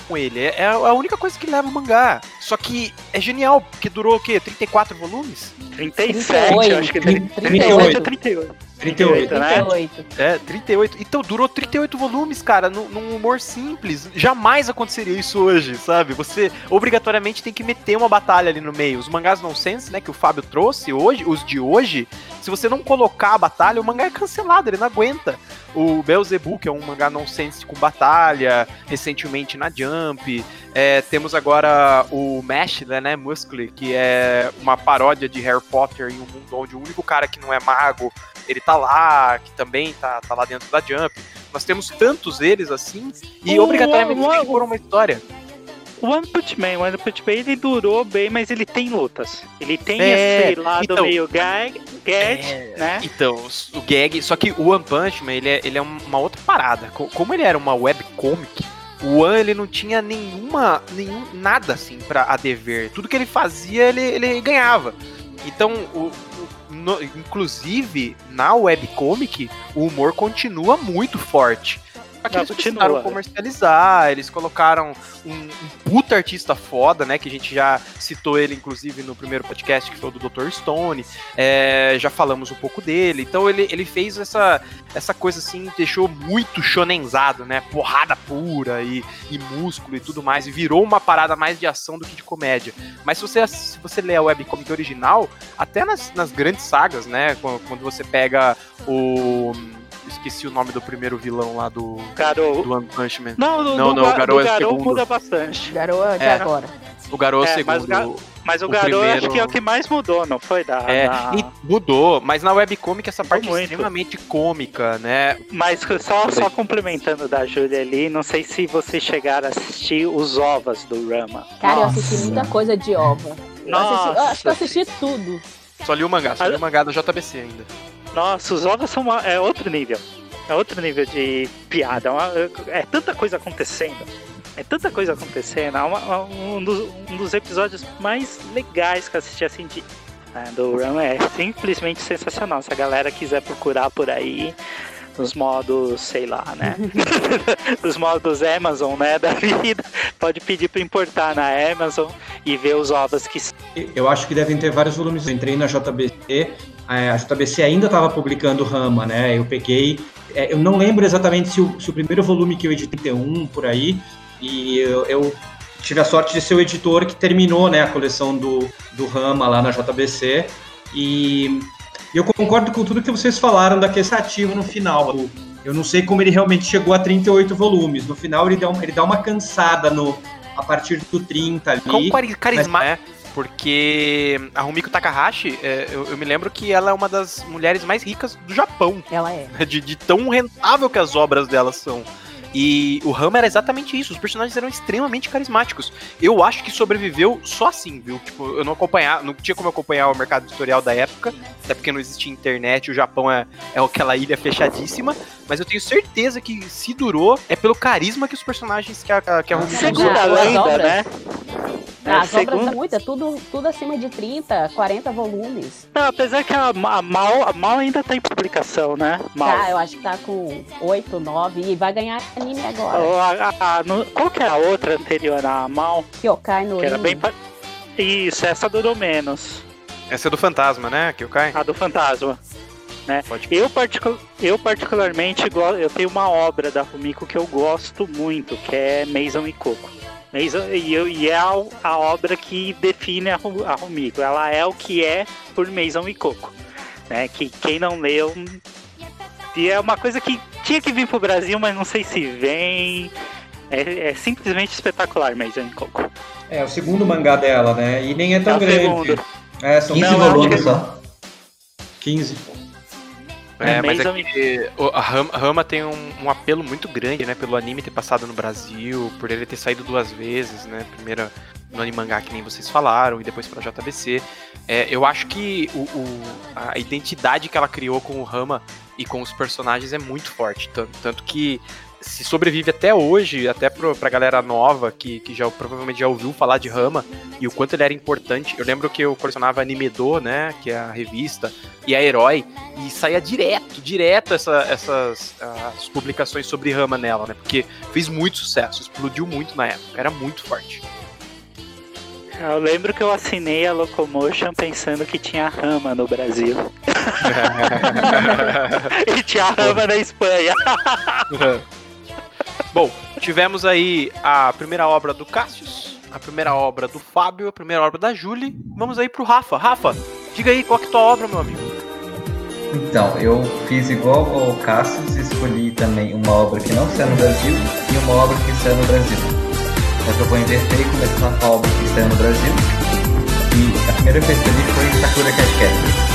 C: com ele. É, é a única coisa que leva o mangá. Só que é genial, porque durou o quê? 34 volumes?
F: 37, 38, acho que 38 ou 38.
G: 38,
E: 38, né? 38.
C: É, 38. Então durou 38 volumes, cara, num, num humor simples. Jamais aconteceria isso hoje, sabe? Você obrigatoriamente tem que meter uma batalha ali no meio. Os mangás nonsense, né, que o Fábio trouxe hoje, os de hoje, se você não colocar a batalha, o mangá é cancelado, ele não aguenta. O Beelzebub, que é um mangá nonsense com batalha, recentemente na Jump. É, temos agora o Mesh, né, Muscle, que é uma paródia de Harry Potter em um mundo onde o único cara que não é mago, ele tá lá, que também tá, tá lá dentro da Jump. Nós temos tantos eles assim, e
F: O-
C: obrigatoriamente
F: o-
C: que pôr uma história.
F: O One Punch Man, o One Punch Man ele durou bem, mas ele tem lutas. Ele tem
C: É,
F: esse lado
C: então-
F: meio gag, gag
C: É,
F: né?
C: Então, o gag. Só que o One Punch Man, ele é, ele é uma outra parada. Co- Como ele era uma webcomic, o One ele não tinha nenhuma. Nenhum, nada assim pra a dever. Tudo que ele fazia, ele, ele ganhava. Então, o, o- no- inclusive, na webcomic, o humor continua muito forte. Só que
F: Não,
C: eles comercializar, eles colocaram um, um puta artista foda, né? Que a gente já citou ele, inclusive, no primeiro podcast, que foi o do Dr. Stone. É, já falamos um pouco dele. Então ele, ele fez essa, essa coisa assim, deixou muito shonenzado, né? Porrada pura e, e músculo e tudo mais. E virou uma parada mais de ação do que de comédia. Mas se você, se você ler a webcomic original, até nas, nas grandes sagas, né? Quando, quando você pega o. Esqueci o nome do primeiro vilão lá do,
F: Garou.
C: do One Punch Man.
F: Não, no,
C: Não,
F: no,
C: não, o
F: Ga-
C: Garou é
F: Garou
C: segundo.
F: muda bastante.
E: Garoa de
C: É.
E: agora.
C: O Garou é o
F: É, mas
C: segundo.
F: o Ga- Mas o,
C: O
F: Garou
C: primeiro-
F: acho que é o que mais mudou, não foi? Da,
C: É,
F: da-
C: e mudou, mas na webcomic essa parte é extremamente cômica, né?
F: Mas só, só complementando da Júlia ali, não sei se vocês chegaram a assistir os ovas do Rama.
E: Cara, eu
G: Nossa.
E: assisti muita coisa de ova. Eu, assisti- eu acho que eu assisti tudo.
C: Só li o mangá, só li o mangá da JBC ainda.
F: Nossa, os ovos são uma- é outro nível. É outro nível de piada. É, uma- é tanta coisa acontecendo. É tanta coisa acontecendo. É uma- um, dos, um dos episódios mais legais que eu assisti assim de, né, do Run é simplesmente sensacional. Se a galera quiser procurar por aí nos modos, sei lá, né? [laughs] [laughs] Os modos Amazon, né, da vida, pode pedir para importar na Amazon e ver os ovos que
G: Eu acho que devem ter vários volumes. Eu entrei na JBC, a JBC ainda estava publicando Rama, né? Eu peguei. é, Eu não lembro exatamente se o, se o primeiro volume que eu editei tem um por aí, e eu, eu tive a sorte de ser o editor que terminou né, a coleção do, do Rama lá na JBC. E eu concordo com tudo que vocês falaram da questão ativa no final. Eu- não sei como ele realmente chegou a 38 volumes. No final ele dá, um- ele dá uma cansada no, a partir do 30 ali.
C: Com cari- carisma, né? Porque a Rumiko Takahashi, é, eu, eu me lembro que ela é uma das mulheres mais ricas do Japão,
E: Ela é. [laughs]
C: de, de tão rentável que as obras dela são. E o Rama era exatamente isso, os personagens eram extremamente carismáticos. Eu acho que sobreviveu só assim, viu? Tipo, eu não acompanhar, não tinha como acompanhar o mercado editorial da época, até porque não existia internet, o Japão é, é aquela ilha fechadíssima, mas eu tenho certeza que se durou é pelo carisma que os personagens que a, que a Rumiko
F: Segunda lenda,
E: obras-
F: né? É,
E: As obras
F: segundo-
E: são muitas, tudo, tudo acima de 30, 40 volumes.
F: Não, apesar que a, a Mal, a Mal ainda tá em publicação, né? Mal.
E: Tá, eu acho que tá com 8, 9 e vai ganhar anime agora.
F: A- a- no- qual que é a outra anterior à Mal?
E: Kyokai no
F: Que era bem. pa- Isso, essa durou menos.
C: Essa é do fantasma, né? Caio.
F: A do Fantasma.
C: Pode
F: Eu, particu- eu particularmente eu tenho uma obra da Rumiko que eu gosto muito, que é Mason e Coco. Mason, e, eu- e é a, a obra que define a, a Rumiko. Ela é o que é por Mason e Coco. Né? Que quem não leu. E é uma coisa que tinha que vir pro Brasil, mas não sei se vem. É, é simplesmente espetacular, Mason e Coco.
G: É, o segundo mangá dela, né? E nem é tão
F: É o
G: grande.
F: segundo.
G: É, são
D: 15
F: Não, acho
D: volumes
F: que-
D: só.
G: 15.
C: É,
F: É,
C: mas é que a Rama, a Rama tem um, um apelo muito grande, né? Pelo anime ter passado no Brasil, por ele ter saído duas vezes, né? Primeira no Animangá, que nem vocês falaram, e depois pra JBC. É, eu acho que o, o- a identidade que ela criou com o Rama e com os personagens é muito forte. Tanto, tanto que se sobrevive até hoje, até pro, pra galera nova que, que já provavelmente já ouviu falar de Rama e o quanto ele era importante. Eu lembro que eu colecionava Animedo, né? Que é a revista, e a Herói, e saía direto, direto essa- essas as publicações sobre Rama nela, né? Porque fez muito sucesso, explodiu muito na época, era muito forte.
F: Eu lembro que eu assinei a Locomotion pensando que tinha rama no Brasil. [laughs] [laughs] e te arrama na Espanha. [laughs]
C: Bom, tivemos aí a primeira obra do Cassius, a primeira obra do Fábio, a primeira obra da Julie. Vamos aí pro Rafa. Rafa, diga aí qual que é a tua obra, meu amigo.
D: Então, eu fiz igual ao Cassius escolhi também uma obra que não saiu no Brasil e uma obra que saiu no Brasil. Que eu vou inverter e começar com a obra que saiu no Brasil. E a primeira que eu escolhi foi Sakura Cat Cat.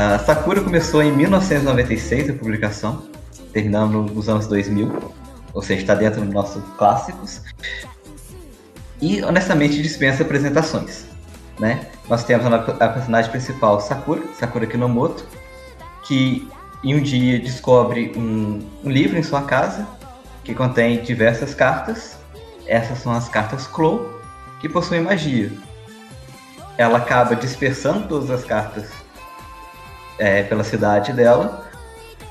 D: A Sakura começou em 1996 a publicação, terminando nos anos 2000, ou seja, está dentro dos nossos clássicos. E honestamente dispensa apresentações. Né? Nós temos a, a personagem principal, Sakura, Sakura Kinomoto, que em um dia descobre um, um livro em sua casa que contém diversas cartas. Essas são as cartas Clo, que possuem magia. Ela acaba dispersando todas as cartas é, pela cidade dela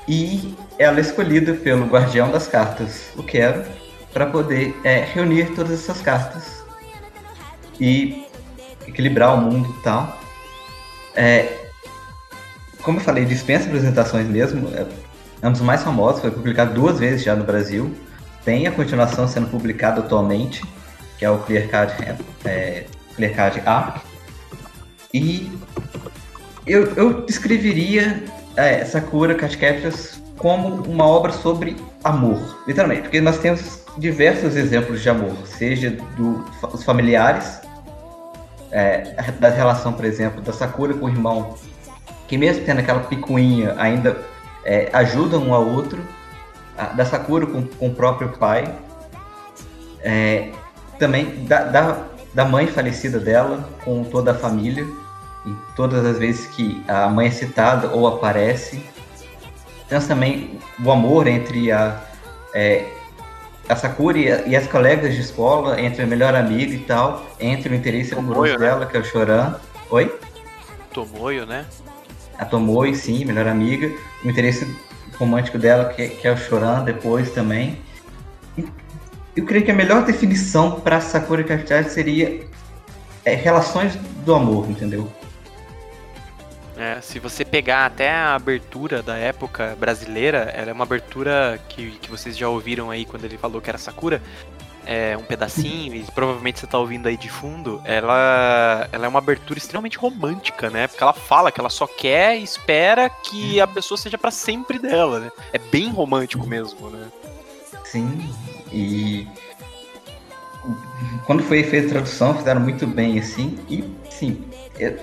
D: e ela é escolhida pelo guardião das cartas, o Quero, para poder é, reunir todas essas cartas e equilibrar o mundo e tal. É, como eu falei, dispensa apresentações mesmo. É, é um dos mais famosos, foi publicado duas vezes já no Brasil. Tem a continuação sendo publicada atualmente, que é o Clear Card, é, Clear Card A. E eu, eu descreveria é, Sakura Cat Captors como uma obra sobre amor, literalmente, porque nós temos diversos exemplos de amor, seja dos familiares, é, da relação, por exemplo, da Sakura com o irmão, que mesmo tendo aquela picuinha, ainda é, ajudam um ao outro, a, da Sakura com, com o próprio pai, é, também da, da, da mãe falecida dela com toda a família, e todas as vezes que a mãe é citada ou aparece. Temos também o amor entre a, é, a Sakura e, a, e, as colegas de escola, entre a melhor amiga e tal, entre o interesse amoroso né? dela, que é o Choran. Oi?
C: Tomoyo, né?
D: A Tomoyo, sim, melhor amiga. O interesse romântico dela, que, que é o Choran, depois também. E, eu creio que a melhor definição para Sakura Card seria é, relações do amor, entendeu?
C: É, se você pegar até a abertura da época brasileira, ela é uma abertura que, que vocês já ouviram aí quando ele falou que era Sakura. É um pedacinho, e provavelmente você tá ouvindo aí de fundo. Ela, ela é uma abertura extremamente romântica, né? Porque ela fala que ela só quer e espera que a pessoa seja para sempre dela, né? É bem romântico mesmo, né?
D: Sim, e quando foi feita a tradução, fizeram muito bem, assim, e sim, é,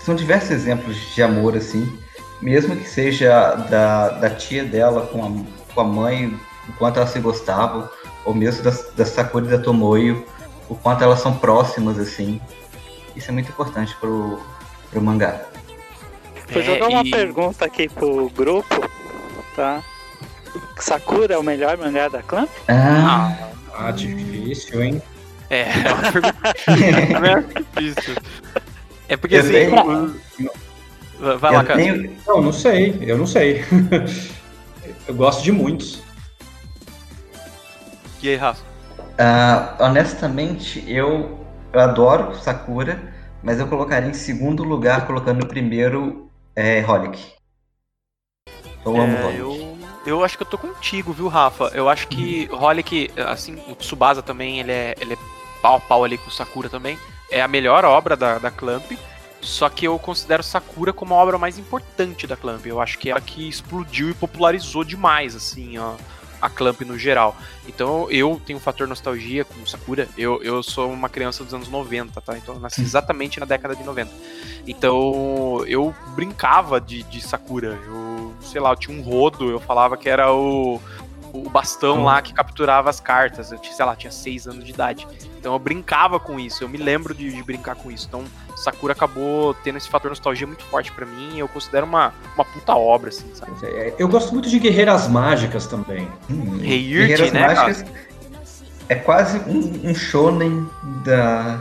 D: são diversos exemplos de amor, assim, mesmo que seja da, da tia dela com a, com a mãe, o quanto elas se gostavam, ou mesmo da, da Sakura e da Tomoyo, o quanto elas são próximas, assim. Isso é muito importante pro, pro mangá.
F: Vou jogar é, uma e... pergunta aqui pro grupo, tá? Sakura é o melhor mangá da Clamp?
G: Ah, ah difícil, hein?
C: É, [laughs] [laughs] é uma pergunta difícil. É porque eu assim. Tenho...
G: Vai lá, cara. Tenho... Não, não sei. Eu não sei. [laughs] eu gosto de muitos.
C: E aí, Rafa?
D: Uh, honestamente, eu, eu adoro Sakura, mas eu colocaria em segundo lugar, colocando no primeiro é, Holic.
C: Eu amo é, Holic. Eu, eu acho que eu tô contigo, viu, Rafa? Eu acho que uhum. Holic, assim, o Tsubasa também, ele é, ele é pau a pau ali com Sakura também é a melhor obra da, da Clamp, só que eu considero Sakura como a obra mais importante da Clamp. Eu acho que é a que explodiu e popularizou demais, assim, ó, a Clamp no geral. Então eu tenho um fator nostalgia com Sakura. Eu, eu sou uma criança dos anos 90, tá? Então eu nasci exatamente na década de 90. Então eu brincava de, de Sakura. Eu, sei lá, eu tinha um rodo, eu falava que era o o bastão lá que capturava as cartas. Eu tinha, sei lá, tinha seis anos de idade. Então eu brincava com isso, eu me lembro de, de brincar com isso. Então Sakura acabou tendo esse fator nostalgia muito forte para mim e eu considero uma, uma puta obra, assim, sabe?
G: É, eu gosto muito de Guerreiras Mágicas também.
D: Hum, Guerreiras né, Mágicas cara? é quase um, um shonen da...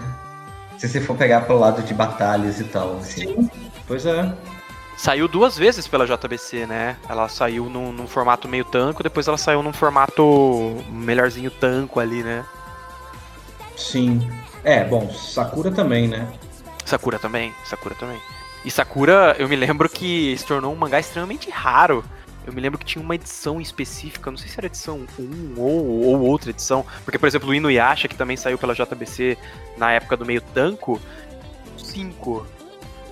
D: Se você for pegar pelo lado de batalhas e tal, assim. Sim,
G: pois é.
C: Saiu duas vezes pela JBC, né? Ela saiu num, num, formato meio tanco, depois ela saiu num formato melhorzinho tanco ali, né?
G: Sim. É, bom, Sakura também, né?
C: Sakura também, Sakura também. E Sakura, eu me lembro que se tornou um mangá extremamente raro. Eu me lembro que tinha uma edição específica, não sei se era edição 1 ou, ou outra edição, porque, por exemplo, o Inuyasha, que também saiu pela JBC na época do meio tanco, 5.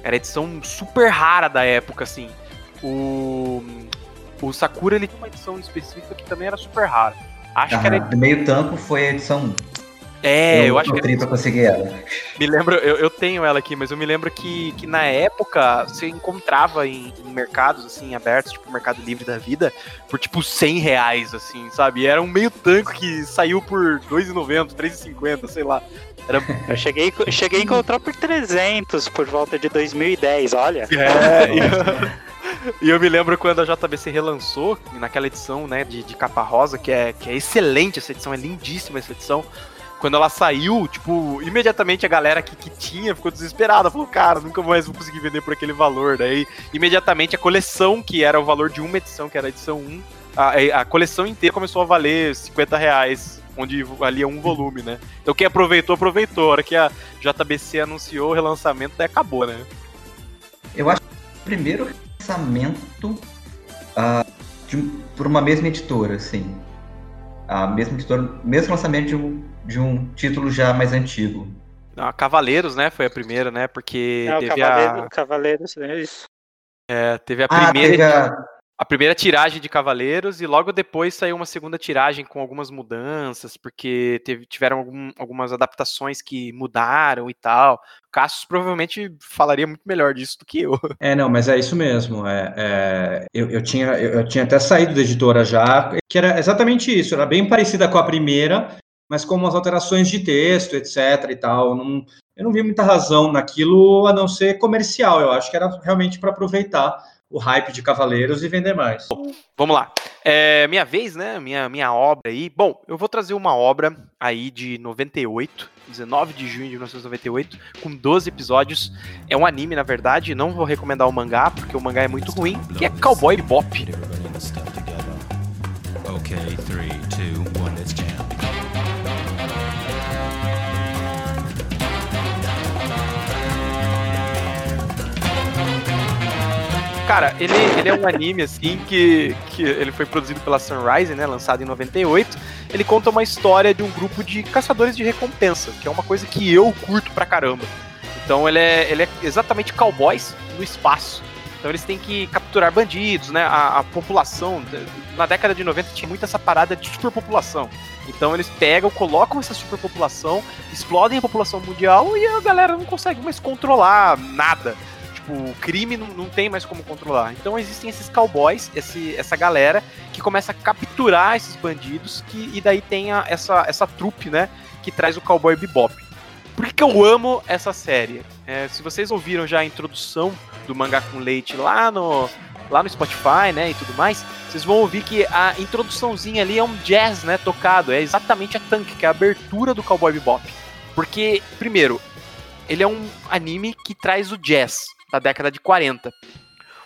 C: Era edição super rara da época, assim. O, o Sakura, ele tinha uma edição específica que também era super rara.
D: Acho que era... Meio tanco foi a edição 1.
C: É, eu, eu acho que.
D: pra conseguir ela.
C: Me lembro, eu, eu tenho ela aqui, mas eu me lembro que, que na época você encontrava em, em mercados assim abertos, tipo o Mercado Livre da Vida, por tipo 100 reais, assim, sabe? E era um meio tanco que saiu por 2,90, 3,50, sei lá.
F: Era... [laughs] Eu cheguei, cheguei a encontrar por 300 por volta de 2010, olha. É,
C: e eu, e eu me lembro quando a JBC relançou, naquela edição, né, de, de capa rosa, que é, que é excelente essa edição, é lindíssima essa edição quando ela saiu, tipo, imediatamente a galera que, que tinha ficou desesperada. Falou, cara, nunca mais vou conseguir vender por aquele valor. Daí, imediatamente, a coleção, que era o valor de uma edição, que era a edição 1, a, a coleção inteira começou a valer 50 reais onde ali é um volume, né? Então quem aproveitou, aproveitou. A hora que a JBC anunciou o relançamento, daí acabou, né?
D: Eu acho que o primeiro relançamento uh, de, por uma mesma editora, assim. A mesma editora, mesmo lançamento de um, de um título já mais antigo.
C: Ah, Cavaleiros, né? Foi a primeira, né? Porque
F: Não,
C: teve
F: Cavaleiro, a. Cavaleiros, é isso.
C: É, teve a ah, primeira. Teve a a primeira tiragem de Cavaleiros e logo depois saiu uma segunda tiragem com algumas mudanças, porque teve, tiveram algum, algumas adaptações que mudaram e tal. O Cassius provavelmente falaria muito melhor disso do que eu. [laughs]
G: É, não, mas é isso mesmo. É, é eu, eu, tinha, eu, eu, tinha até saído da editora já, que era exatamente isso, era bem parecida com a primeira, mas com umas alterações de texto, etc e tal. Não, eu não vi muita razão naquilo a não ser comercial, eu acho que era realmente para aproveitar o hype de Cavaleiros e vender mais.
C: Bom, vamos lá. É, minha vez, né? Minha, minha obra aí. Bom, eu vou trazer uma obra aí de 98, 19 de junho de 1998, com 12 episódios. É um anime, na verdade. Não vou recomendar o mangá, porque o mangá é muito ruim, que é Cowboy Bebop. Okay, three, two, one, let's jam. Cara, ele, ele é um anime, assim, que, que ele foi produzido pela Sunrise, né? Lançado em 98. Ele conta uma história de um grupo de caçadores de recompensa, que é uma coisa que eu curto pra caramba. Então ele é, ele é exatamente cowboys no espaço. Então eles têm que capturar bandidos, né? A, a, população, na década de 90 tinha muito essa parada de superpopulação. Então eles pegam, colocam essa superpopulação, explodem a população mundial e a galera não consegue mais controlar nada tipo, o crime não, não tem mais como controlar. Então existem esses cowboys, esse, essa galera que começa a capturar esses bandidos que, e daí tem a, essa, essa trupe, né, que traz o cowboy bebop. Por que, que eu amo essa série? É, se vocês ouviram já a introdução do Mangá com Leite lá no, lá no Spotify, né, e tudo mais, vocês vão ouvir que a introduçãozinha ali é um jazz, né, tocado, é exatamente a Tank, que é a abertura do Cowboy Bebop. Porque, primeiro, ele é um anime que traz o jazz da década de 40.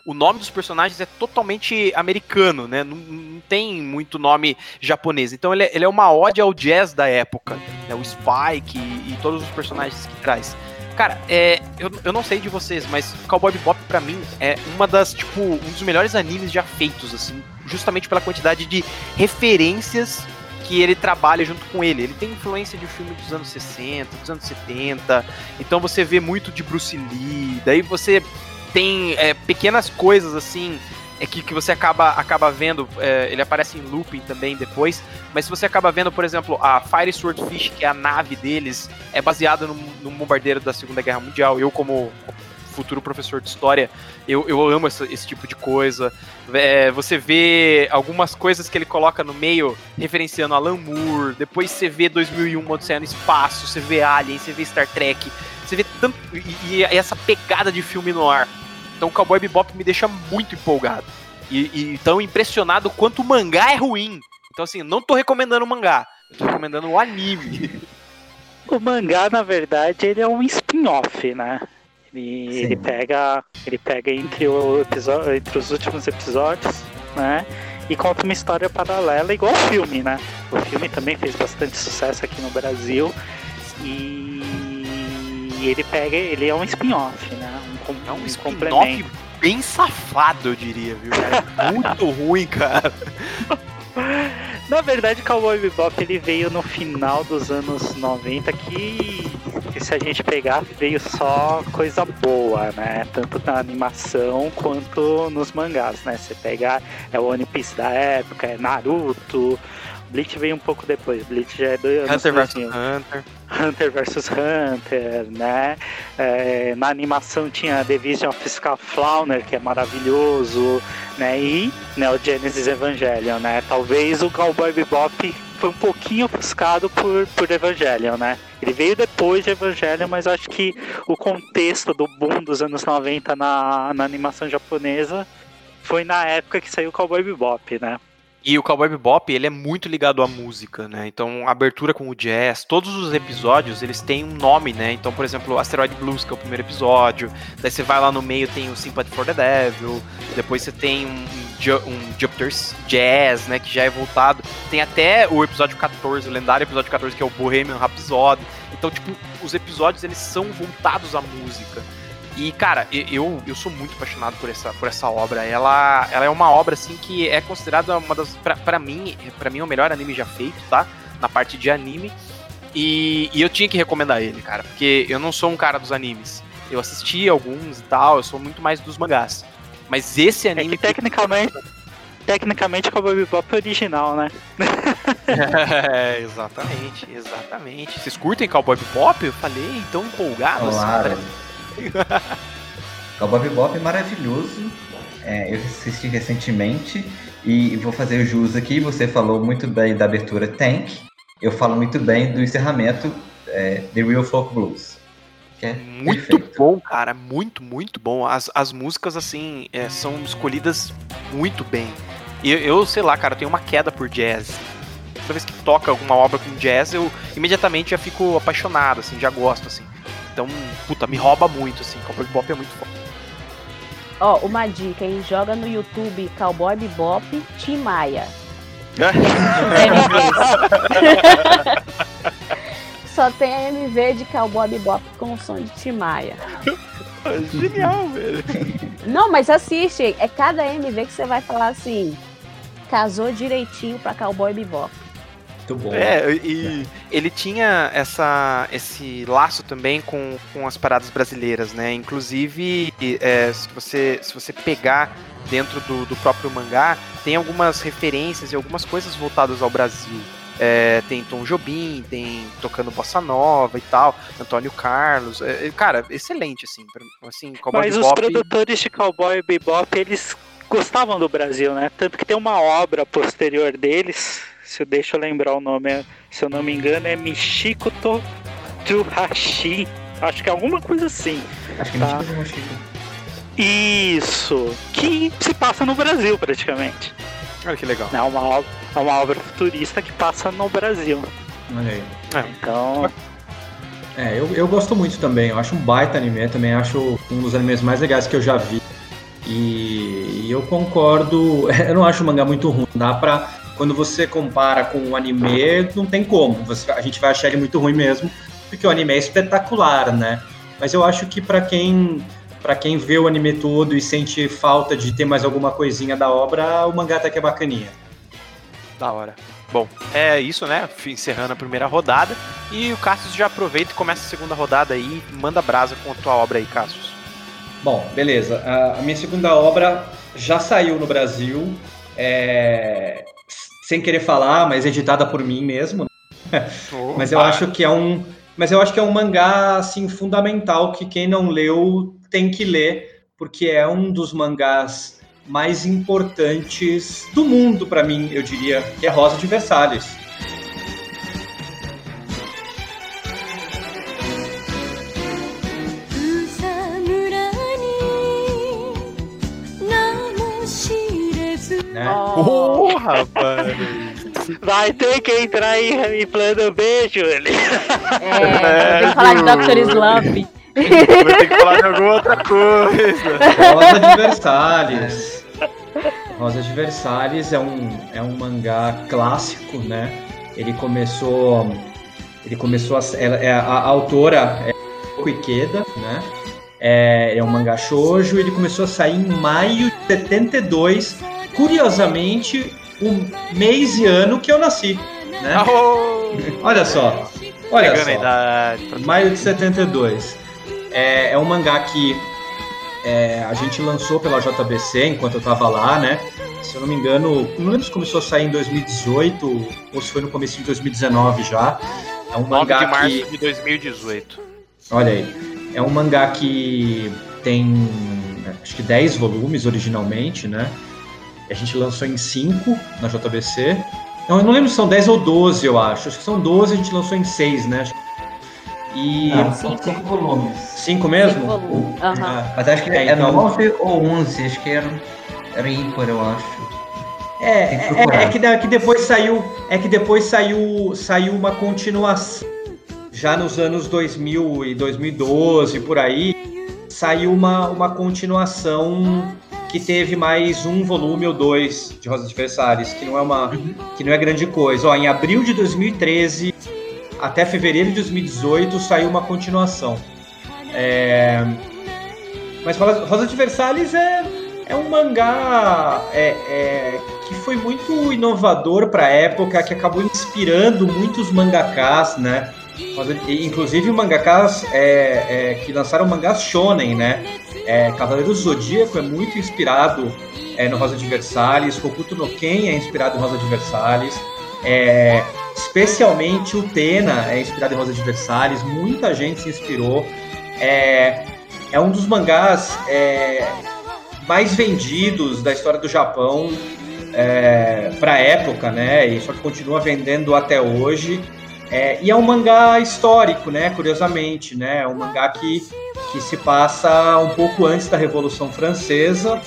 C: O nome dos personagens é totalmente americano, né? Não, não tem muito nome japonês. Então ele é, ele é, uma ode ao jazz da época. Né? O Spike e, e todos os personagens que traz. Cara, é, eu, eu não sei de vocês, mas Cowboy Bebop para mim é uma das, tipo, um dos melhores animes já feitos, assim, justamente pela quantidade de referências que ele trabalha junto com ele. Ele tem influência de filme dos anos 60, dos anos 70. Então você vê muito de Bruce Lee. Daí você tem é, pequenas coisas assim é que, que você acaba, acaba vendo, é, ele aparece em looping também depois, mas se você acaba vendo, por exemplo, a Fire Swordfish, que é a nave deles, é baseada no, no bombardeiro da Segunda Guerra Mundial. Eu, como futuro professor de história, eu, eu amo essa, esse tipo de coisa. É, você vê algumas coisas que ele coloca no meio, referenciando Alan Moore, depois você vê 2001 Odisseia no Espaço, você vê Alien, você vê Star Trek, você vê tanto. E, e essa pegada de filme no ar. Então o Cowboy Bebop me deixa muito empolgado. E, e tão impressionado quanto o mangá é ruim. Então, assim, não tô recomendando o mangá, eu tô recomendando o anime. [laughs]
F: O mangá, na verdade, ele é um spin-off, né? Ele, ele pega, ele pega entre, o episódio, entre os últimos episódios, né? E conta uma história paralela igual o filme, né? O filme também fez bastante sucesso aqui no Brasil e, e ele pega, ele é um spin-off, né?
C: Um, é um, um spin-off bem safado, eu diria, viu? É muito [laughs] ruim, cara.
F: Na verdade, Cowboy Bebop ele veio no final dos anos 90 que, se a gente pegar veio só coisa boa, né? Tanto na animação quanto nos mangás, né? Você pegar é o One Piece da época, é Naruto, Bleach veio um pouco depois. Bleach já é do
C: Hunter vs Hunter.
F: Hunter vs Hunter, né? É, na animação tinha Division of Scaflowner, que é maravilhoso, né? E Neo Genesis Evangelion, né? Talvez o Cowboy Bebop foi um pouquinho ofuscado por, por Evangelion, né? Ele veio depois de Evangelion, mas acho que o contexto do boom dos anos 90 na, na animação japonesa foi na época que saiu o Cowboy Bebop, né?
C: E o Cowboy Bebop, ele é muito ligado à música, né? Então, abertura com o jazz, todos os episódios, eles têm um nome, né? Então, por exemplo, Asteroid Blues, que é o primeiro episódio. Daí você vai lá no meio, tem o Sympathy for the Devil. Depois você tem um, um Jupiter's Jazz, né? Que já é voltado. Tem até o episódio 14, o lendário episódio 14, que é o Bohemian Rhapsody. Então, tipo, os episódios, eles são voltados à música. E, cara, eu, eu sou muito apaixonado por essa, por essa obra. Ela, ela é uma obra, assim, que é considerada uma das. Pra, pra mim, para mim, é o melhor anime já feito, tá? Na parte de anime. E, e eu tinha que recomendar ele, cara, porque eu não sou um cara dos animes. Eu assisti alguns e tal, eu sou muito mais dos mangás. Mas esse anime.
F: É que, tecnicamente. Tecnicamente, Cowboy Bebop é original, né? [laughs]
C: é, exatamente, exatamente. Vocês curtem Cowboy Bebop? Eu falei tão empolgado
D: claro. assim. [laughs] Cowboy Bebop é maravilhoso. É, eu assisti recentemente e vou fazer jus aqui. Você falou muito bem da abertura Tank. Eu falo muito bem do encerramento é, The Real Folk Blues.
C: É muito perfeito. bom, cara. Muito, muito bom. As, as músicas, assim, é, são escolhidas muito bem. Eu, eu, sei lá, cara, tenho uma queda por jazz. Toda vez que toca alguma obra com jazz, eu imediatamente já fico apaixonado, assim, já gosto, assim. Então, puta, me rouba muito, assim. Cowboy Bebop é muito foda.
E: Ó, uma dica, hein? Joga no YouTube Cowboy Bebop Tim Maia. [laughs] Só tem a MV de Cowboy Bebop com o som de Tim Maia.
C: Genial, velho.
E: Não, mas assiste. É cada MV que você vai falar assim. Casou direitinho pra Cowboy Bebop.
C: Muito bom. É, e ele tinha essa, esse laço também com, com as paradas brasileiras, né? Inclusive, é, se, você, se você pegar dentro do, do próprio mangá, tem algumas referências e algumas coisas voltadas ao Brasil. É, tem Tom Jobim, tem tocando bossa nova e tal, Antônio Carlos. É, é cara, excelente assim, assim
F: Cowboy Mas Bebop... os produtores de Cowboy Bebop eles gostavam do Brasil, né? Tanto que tem uma obra posterior deles se eu deixa eu lembrar o nome, se eu não me engano, é Michiko Tsuhashi. Acho que é alguma coisa assim.
D: Acho que é tá?
F: Isso, que se passa no Brasil praticamente.
C: Olha que legal.
F: É uma obra, é uma obra futurista que passa no Brasil.
G: Olha aí.
F: É. Então.
G: É, eu, eu gosto muito também. Eu acho um baita anime, também acho um dos animes mais legais que eu já vi. E, e eu concordo. [laughs] Eu não acho o mangá muito ruim. Dá pra quando você compara com o anime, não tem como. Você, a gente vai achar ele muito ruim mesmo, porque o anime é espetacular, né? Mas eu acho que para quem para quem vê o anime todo e sente falta de ter mais alguma coisinha da obra, o mangá até que é bacaninha.
C: Da hora. Bom, é isso, né? Encerrando a primeira rodada. E o Cassius já aproveita e começa a segunda rodada aí. Manda brasa com a tua obra aí, Cassius.
G: Bom, beleza. A minha segunda obra já saiu no Brasil. É sem querer falar, mas editada por mim mesmo. Né? [laughs] mas eu acho que é um, mas eu acho que é um mangá assim fundamental que quem não leu tem que ler, porque é um dos mangás mais importantes do mundo para mim, eu diria, que é Rosa de Versalhes.
C: Né? Oh, rapaz! [laughs]
F: Vai ter que entrar em, em plano B, Júlio.
E: É, tem que falar de Dr. Slump.
C: Vou ter que falar de alguma outra coisa.
G: Rosa de Versalhes. Rosa de Versalhes é um, é um mangá clássico, né? Ele começou. Ele começou a. É, a, a autora é Ikeda, né? É, é um mangá shoujo. Ele começou a sair em maio de 72. Curiosamente, o mês e ano que eu nasci. Né? Oh! Olha só. Olha só. Idade, maio de 72. É, é um mangá que é, a gente lançou pela JBC enquanto eu tava lá, né? Se eu não me engano, não lembro se começou a sair em 2018 ou se foi no começo de 2019 já.
C: É um 9 mangá de março que... de 2018.
G: Olha aí. É um mangá que tem acho que 10 volumes originalmente, né? A gente lançou em 5 na JBC. Eu não lembro se são 10 ou 12, eu acho. Acho que são 12, a gente lançou em 6, né?
D: E. Não, são 5 volumes.
G: 5 mesmo?
E: 5 volumes. Uhum.
D: Ah, mas acho que é, é então... 9 ou 11, acho que era, era ímpar, eu acho.
G: É, é, é, que, é que depois saiu. É que depois saiu, saiu uma continuação. Já nos anos 2000 e 2012, por aí, saiu uma, uma continuação que teve mais um volume ou dois de Rosa de Versalhes, que não é uma que não é grande coisa. Ó, em abril de 2013 até fevereiro de 2018 saiu uma continuação. É... Mas Rosa de Versalhes é, é um mangá é, é, que foi muito inovador para a época, que acabou inspirando muitos mangakás, né? Inclusive mangakás é, é, que lançaram mangás shonen, né? É, Cavaleiro Zodíaco é muito inspirado é, no Rosa de Versalhes, Kokuto no Ken é inspirado em Rosa de Versalhes, é, especialmente o Tena é inspirado em Rosa de Versalhes, muita gente se inspirou. É, é um dos mangás é, mais vendidos da história do Japão é, para a época, né? E só que continua vendendo até hoje. É, e é um mangá histórico, né? Curiosamente, né? É um mangá que, que se passa um pouco antes da Revolução Francesa,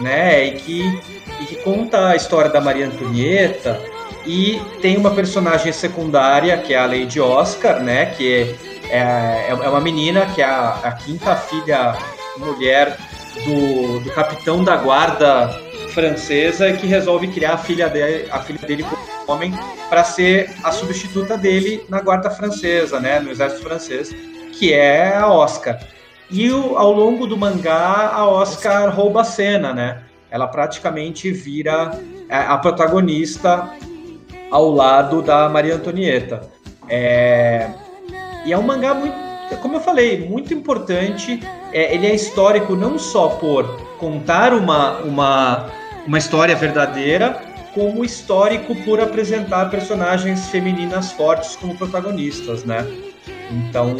G: né? E que, e que conta a história da Maria Antonieta e tem uma personagem secundária que é a Lady Oscar, né? Que é, é, é uma menina que é a, a quinta filha mulher do, do capitão da guarda francesa que resolve criar a filha dele, a filha dele homem para ser a substituta dele na guarda francesa, né, no exército francês, que é a Oscar. E o, ao longo do mangá, a Oscar rouba a cena, né? Ela praticamente vira é, a protagonista ao lado da Maria Antonieta. É, e é um mangá muito, como eu falei, muito importante. É, ele é histórico não só por contar uma, uma, uma história verdadeira, como histórico por apresentar personagens femininas fortes como protagonistas, né? Então,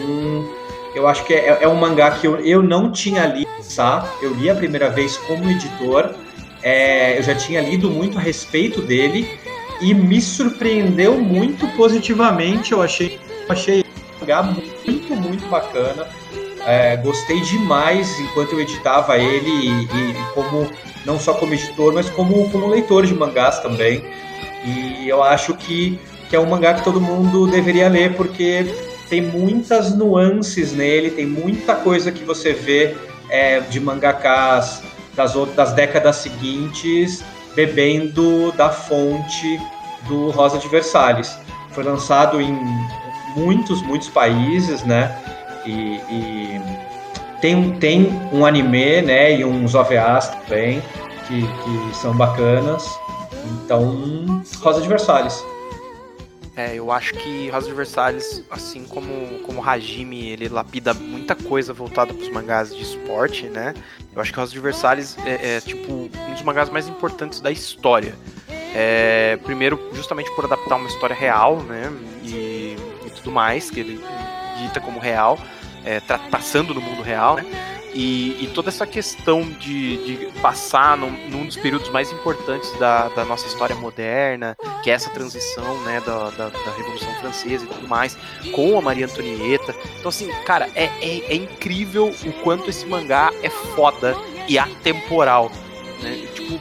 G: eu acho que é, é um mangá que eu, eu não tinha lido, tá? Eu li a primeira vez como editor, é, eu já tinha lido muito a respeito dele e me surpreendeu muito positivamente. Eu achei, achei um mangá muito, muito bacana. É, gostei demais enquanto eu editava ele e, e, como não só como editor, mas como, como leitor de mangás também. E eu acho que, que é um mangá que todo mundo deveria ler porque tem muitas nuances nele, tem muita coisa que você vê é, de mangakás das, das décadas seguintes bebendo da fonte do Rosa de Versalhes. Foi lançado em muitos, muitos países, né? E, e tem, tem um anime, né? E uns OVAs também, que, que são bacanas. Então, Rosa de Versalhes.
C: É, eu acho que Rosa de Versalhes, assim como, como Hajime, ele lapida muita coisa voltada para os mangás de esporte, né? Eu acho que Rosa de Versalhes é, é, tipo um dos mangás mais importantes da história. É, primeiro, justamente por adaptar uma história real, né? E, e tudo mais, que ele dita como real, é, passando no mundo real, né? E, e, toda essa questão de, de passar num, num, dos períodos mais importantes da, da, nossa história moderna, que é essa transição né, da, da, da, Revolução Francesa e tudo mais, com a Maria Antonieta. Então, assim, cara, é, é, é incrível o quanto esse mangá é foda e atemporal. Né? Tipo,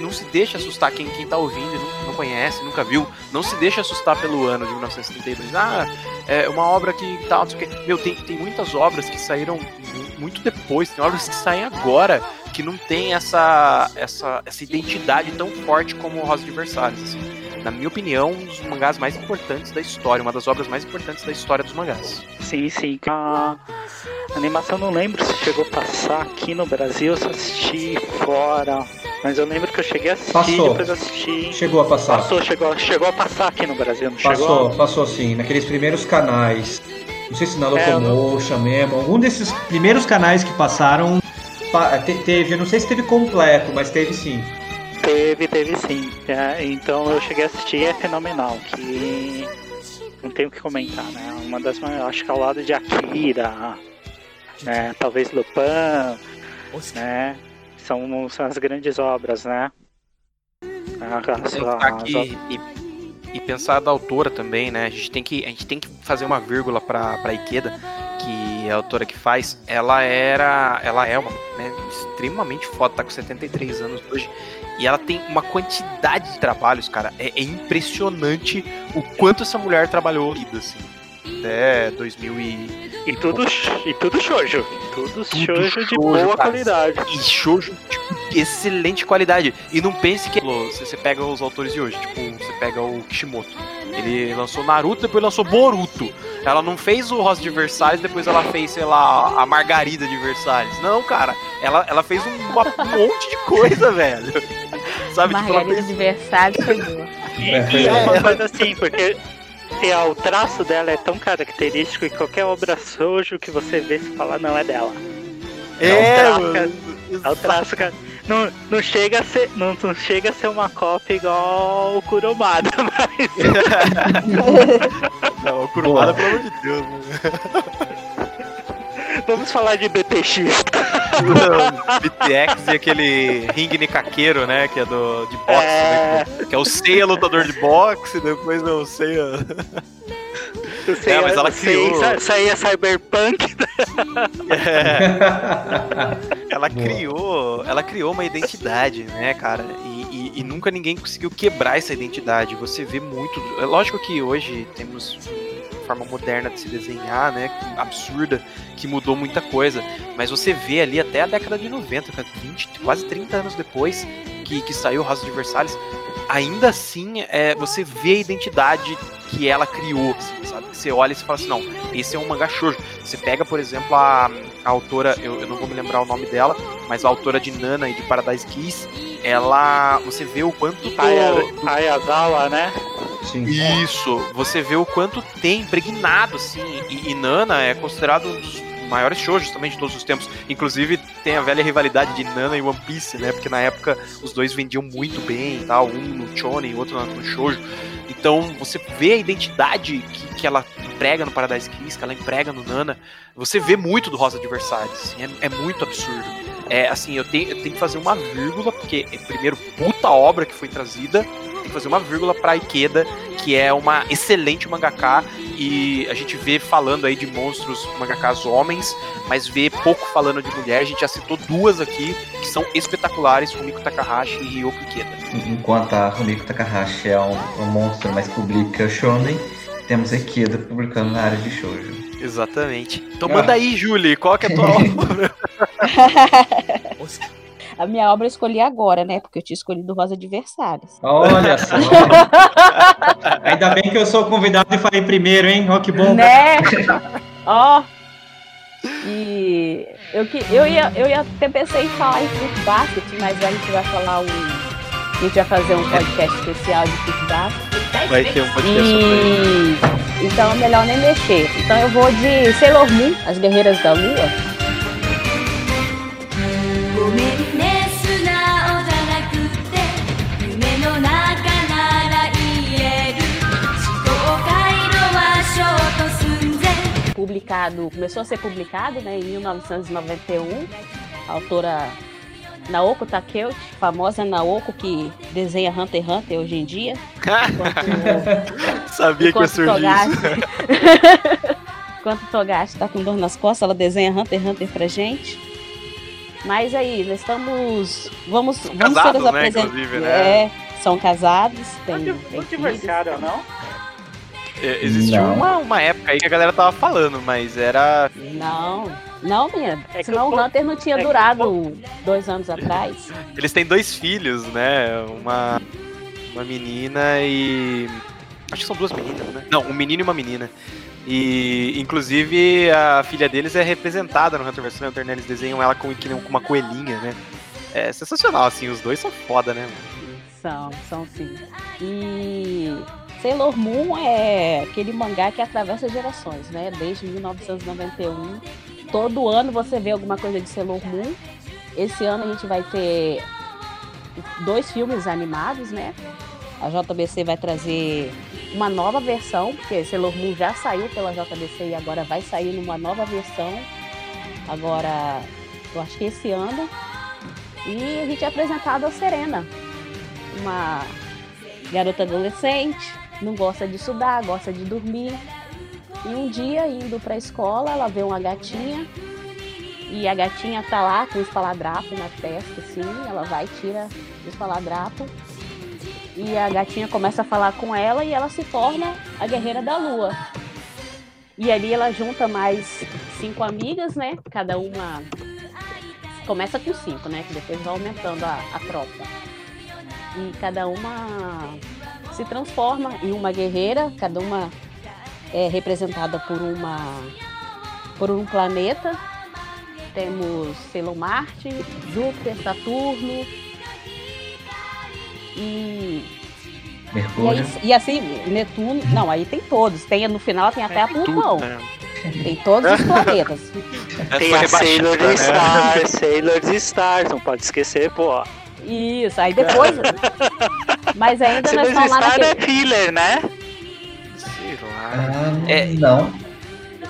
C: não se deixe assustar quem, quem tá ouvindo e não, não conhece, nunca viu. Não se deixe assustar pelo ano de 1972. Ah, é uma obra que tal, não sei o quê. Meu, tem, tem muitas obras que saíram muito depois, tem obras que saem agora que não tem essa, essa, essa identidade tão forte como Rosa de Versalhes. Assim. Na minha opinião, um dos mangás mais importantes da história, uma das obras mais importantes da história dos mangás.
F: Sim, sim. A animação não lembro se chegou a passar aqui no Brasil, só assisti fora. Mas eu lembro que eu cheguei a assistir
G: passou.
F: depois assisti.
G: Chegou a passar.
F: Passou, chegou, chegou a passar aqui no Brasil, não
G: passou,
F: chegou?
G: Passou sim, naqueles primeiros canais. Não sei se na Locomotion é, mesmo. Algum desses primeiros canais que passaram teve, eu não sei se teve completo, mas teve sim.
F: Teve, teve sim. É, então eu cheguei a assistir é fenomenal. Que não tenho o que comentar, né? Uma das maiores, acho que ao lado de Akira, né? Talvez Lupin, né? São, são as grandes obras, né?
C: As, aqui e, e, pensar da autora também, né? A gente tem que, a gente tem que fazer uma vírgula para para Ikeda que é a autora que faz, ela era. Ela é uma né, extremamente foda, tá com 73 anos hoje. E ela tem uma quantidade de trabalhos, cara. É, é impressionante o quanto essa mulher trabalhou assim. Até 2000 e...
F: E tudo, e tudo shoujo. Tudo, tudo shoujo, de boa cara. qualidade.
C: E shoujo de excelente qualidade. E não pense que você pega os autores de hoje, tipo, você pega o Kishimoto. Ele lançou Naruto, depois lançou Boruto. Ela não fez o Rosa de Versalhes, depois ela fez, sei lá, a Margarida de Versalhes. Não, cara. Ela, ela fez um, um monte de coisa, [laughs] velho.
E: Sabe? Margarida tipo, fez... de Versalhes foi boa. [laughs]
F: É uma coisa assim, porque é, o traço dela é tão característico que qualquer obra sojo que você vê se fala não é dela.
C: É, é o
F: traço, é o traço, cara. Não, não, chega a ser, não, não chega a ser uma cópia igual o Kuromada, [laughs] mas. [laughs]
C: não, o Kuromada, pelo amor de Deus. Né?
F: Vamos falar de BTX.
C: BTX e aquele ringue Nikaqueiro, né? Que é do, de boxe, é... Né, que é o Seiya lutador de boxe, depois é o Seiya.
F: é, mas ela criou. Saía cyberpunk.
C: É. Ela criou, ela criou uma identidade, né, cara? E, e, e, nunca ninguém conseguiu quebrar essa identidade. Você vê muito. É lógico que hoje temos forma moderna de se desenhar, né? Absurda, que mudou muita coisa. Mas você vê ali até a década de 90, 20, quase 30 anos depois que, que saiu Rosa de Versalhes, ainda assim é, você vê a identidade que ela criou, assim, sabe? Você olha e você fala assim, não, esse é um mangá shoujo. Você pega, por exemplo, a, a autora, eu, eu, não vou me lembrar o nome dela, mas a autora de Nana e de Paradise Kiss, ela, você vê o quanto do,
F: do... Ayazawa, né?
C: Sim. Isso, você vê o quanto tem impregnado, assim, e, e Nana é considerado um dos maiores shoujos também de todos os tempos. Inclusive, tem a velha rivalidade de Nana e One Piece, né? Porque na época os dois vendiam muito bem tal, um no Shonen e outro no shoujo. Então, você vê a identidade que, que ela emprega no Paradise Kiss, que ela emprega no Nana. Você vê muito do Rosa Versalhes, assim, é, é, muito absurdo. É, assim, eu tenho, eu tenho que fazer uma vírgula, porque, é, primeiro, puta obra que foi trazida, tem que fazer uma vírgula pra Ikeda, que é uma excelente mangaka e a gente vê falando aí de monstros mangakas homens, mas vê pouco falando de mulher. A gente já citou duas aqui que são espetaculares, Rumiko Takahashi e Ryoko Ikeda.
D: Enquanto a Rumiko Takahashi é um, um monstro, mas publica shonen, temos a Ikeda publicando na área de shoujo.
C: Exatamente. Então manda aí, Julie, qual que é a tua [laughs] obra? [laughs]
E: A minha obra eu escolhi agora, né? Porque eu tinha escolhido Rosa de Versalhes.
G: Olha [laughs] só. Ainda bem que eu sou convidado e falei primeiro, hein? Ó, oh, que bom.
E: Né? Ó. oh. E eu, eu, ia, eu ia até pensei em falar em Fruit Basket, mas a gente vai falar um. A gente vai fazer um podcast especial de Fruit Basket.
C: Vai ter um podcast
E: e... Então é melhor nem mexer. Então eu vou de Sailor Moon, As Guerreiras da Lua. Publicado, começou a ser publicado né, em 1991. A autora Naoko Takeuchi, famosa Naoko que desenha Hunter x Hunter hoje em dia.
C: Enquanto, [laughs] Sabia que ia surgir Togashi, [laughs]
E: Enquanto Togashi tá com dor nas costas, ela desenha Hunter x Hunter pra gente. Mas aí, nós estamos. Vamos,
C: São
E: vamos
C: casados,
E: ser os
C: né,
E: apresentados.
C: inclusive, né?
E: É, são casados, tem.
F: Não,
E: tem
F: divorciaram, não?
C: É, existiu
D: Não.
C: uma, uma época aí que a galera tava falando, mas era.
E: Não, não, minha.
F: É
E: Senão
F: o
E: Hunter não tinha
F: é
E: durado dois anos atrás.
C: Eles têm dois filhos, né? Uma, uma menina e. Acho que são duas meninas, né? Não, um menino e uma menina. E, inclusive, a filha deles é representada no Hunter vs Hunter, né? Eles desenham ela com, com uma coelhinha, né? É sensacional, assim, os dois são foda, né?
E: São, são sim. E Sailor Moon é aquele mangá que atravessa gerações, né? Desde 1991. Todo ano você vê alguma coisa de Sailor Moon. Esse ano a gente vai ter dois filmes animados, né? A JBC vai trazer uma nova versão, porque Sailor Moon já saiu pela JBC e agora vai sair numa nova versão. Agora, eu acho que esse ano. E a gente é apresentado a Serena, uma garota adolescente, não gosta de estudar, gosta de dormir. E um dia, indo para a escola, ela vê uma gatinha e a gatinha tá lá com o espaladrapo na testa, assim. Ela vai, tira o espaladrapo e a gatinha começa a falar com ela e ela se torna a guerreira da lua. E ali ela junta mais cinco amigas, né? Cada uma começa com cinco, né? Que depois vai aumentando a, a tropa e cada uma se transforma em uma guerreira, cada uma é representada por uma por um planeta. Temos Sailor Marte, Júpiter, Saturno e, e,
D: Mercúrio.
E: aí- e assim Netuno. Não, aí tem todos. Tem no final tem até a Plutão.
C: né?
E: Tem todos os planetas. [laughs]
F: Tem a Sailor
C: né?
F: Stars, Sailor Stars, não pode esquecer, pô.
E: Isso. Aí depois. Mas ainda nós
F: Sailor
E: estamos lá
F: Stars é
E: naquele.
F: filler, né?
C: Sei lá.
D: Ah,
C: É.
D: Não.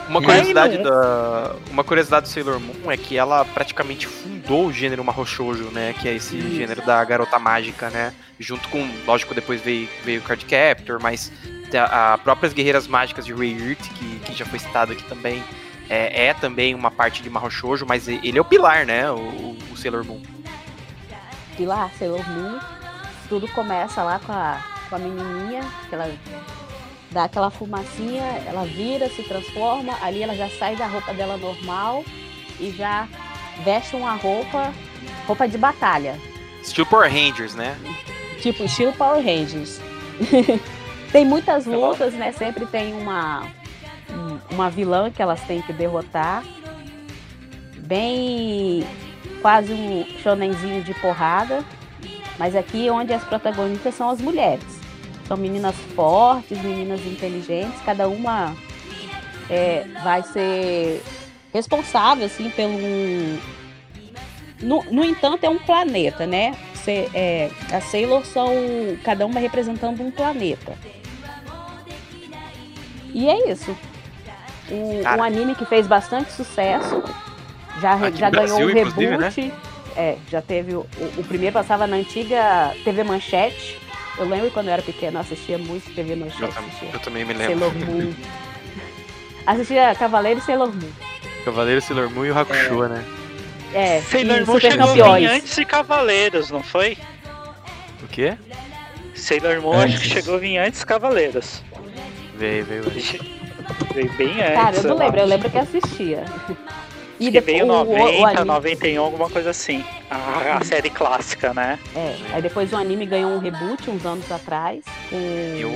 C: Uma curiosidade
F: não.
C: da uma curiosidade do Sailor Moon é que ela praticamente fundou o gênero Mahou Shoujo, né, que é esse
E: Isso.
C: gênero da garota mágica, né, junto com, lógico, depois veio veio o Card Captor, mas a, a próprias guerreiras mágicas de Rei que, que já foi citado aqui também é, é também uma parte de Mahou Shoujo, mas ele é o pilar, né, o, o Sailor Moon.
E: Pilar, Sailor Moon. Tudo começa lá com a, com a menininha, que ela dá aquela fumacinha, ela vira, se transforma, ali ela já sai da roupa dela normal e já veste uma roupa, roupa de batalha,
C: Estilo Power Rangers, né?
E: tipo estilo Power Rangers. [laughs] tem muitas lutas, né? Sempre tem uma um- uma vilã que elas têm que derrotar. Bem quase um shonenzinho de porrada, mas aqui onde as protagonistas são as mulheres. São meninas fortes, meninas inteligentes, cada uma é, vai ser responsável assim pelo no, no entanto é um planeta, né? Cê- é, as Sailor são cada uma representando um planeta. E é isso. Um anime que fez bastante sucesso. Já,
C: Aqui
E: já ganhou
C: Brasil,
E: um
C: né?
E: reboot. É, já teve. O, o primeiro passava na antiga TV Manchete. Eu lembro quando eu era pequena, eu assistia muito TV
C: Eu,
E: Manchete. Assistia
C: eu também me lembro.
E: Sailor Moon. [laughs] assistia Cavaleiro e Sailor Moon.
C: Cavaleiro Sailor Moon e o Hakusho, né?
E: É,
F: Sailor Moon chegou a vir
E: Campeões.
F: antes de Cavaleiros, não foi?
C: O quê?
F: Sailor Moon acho que chegou a vir antes de Cavaleiros.
C: Veio, veio. veio.
F: Veio bem antes.
E: Cara, eu não lembro, eu lembro que assistia.
F: Acho que veio
E: o- o- o
F: 90,
E: anime-
F: 91, alguma coisa assim. A, a série clássica, né?
E: É, aí depois o anime ganhou um reboot uns anos atrás. Com...
C: Eu,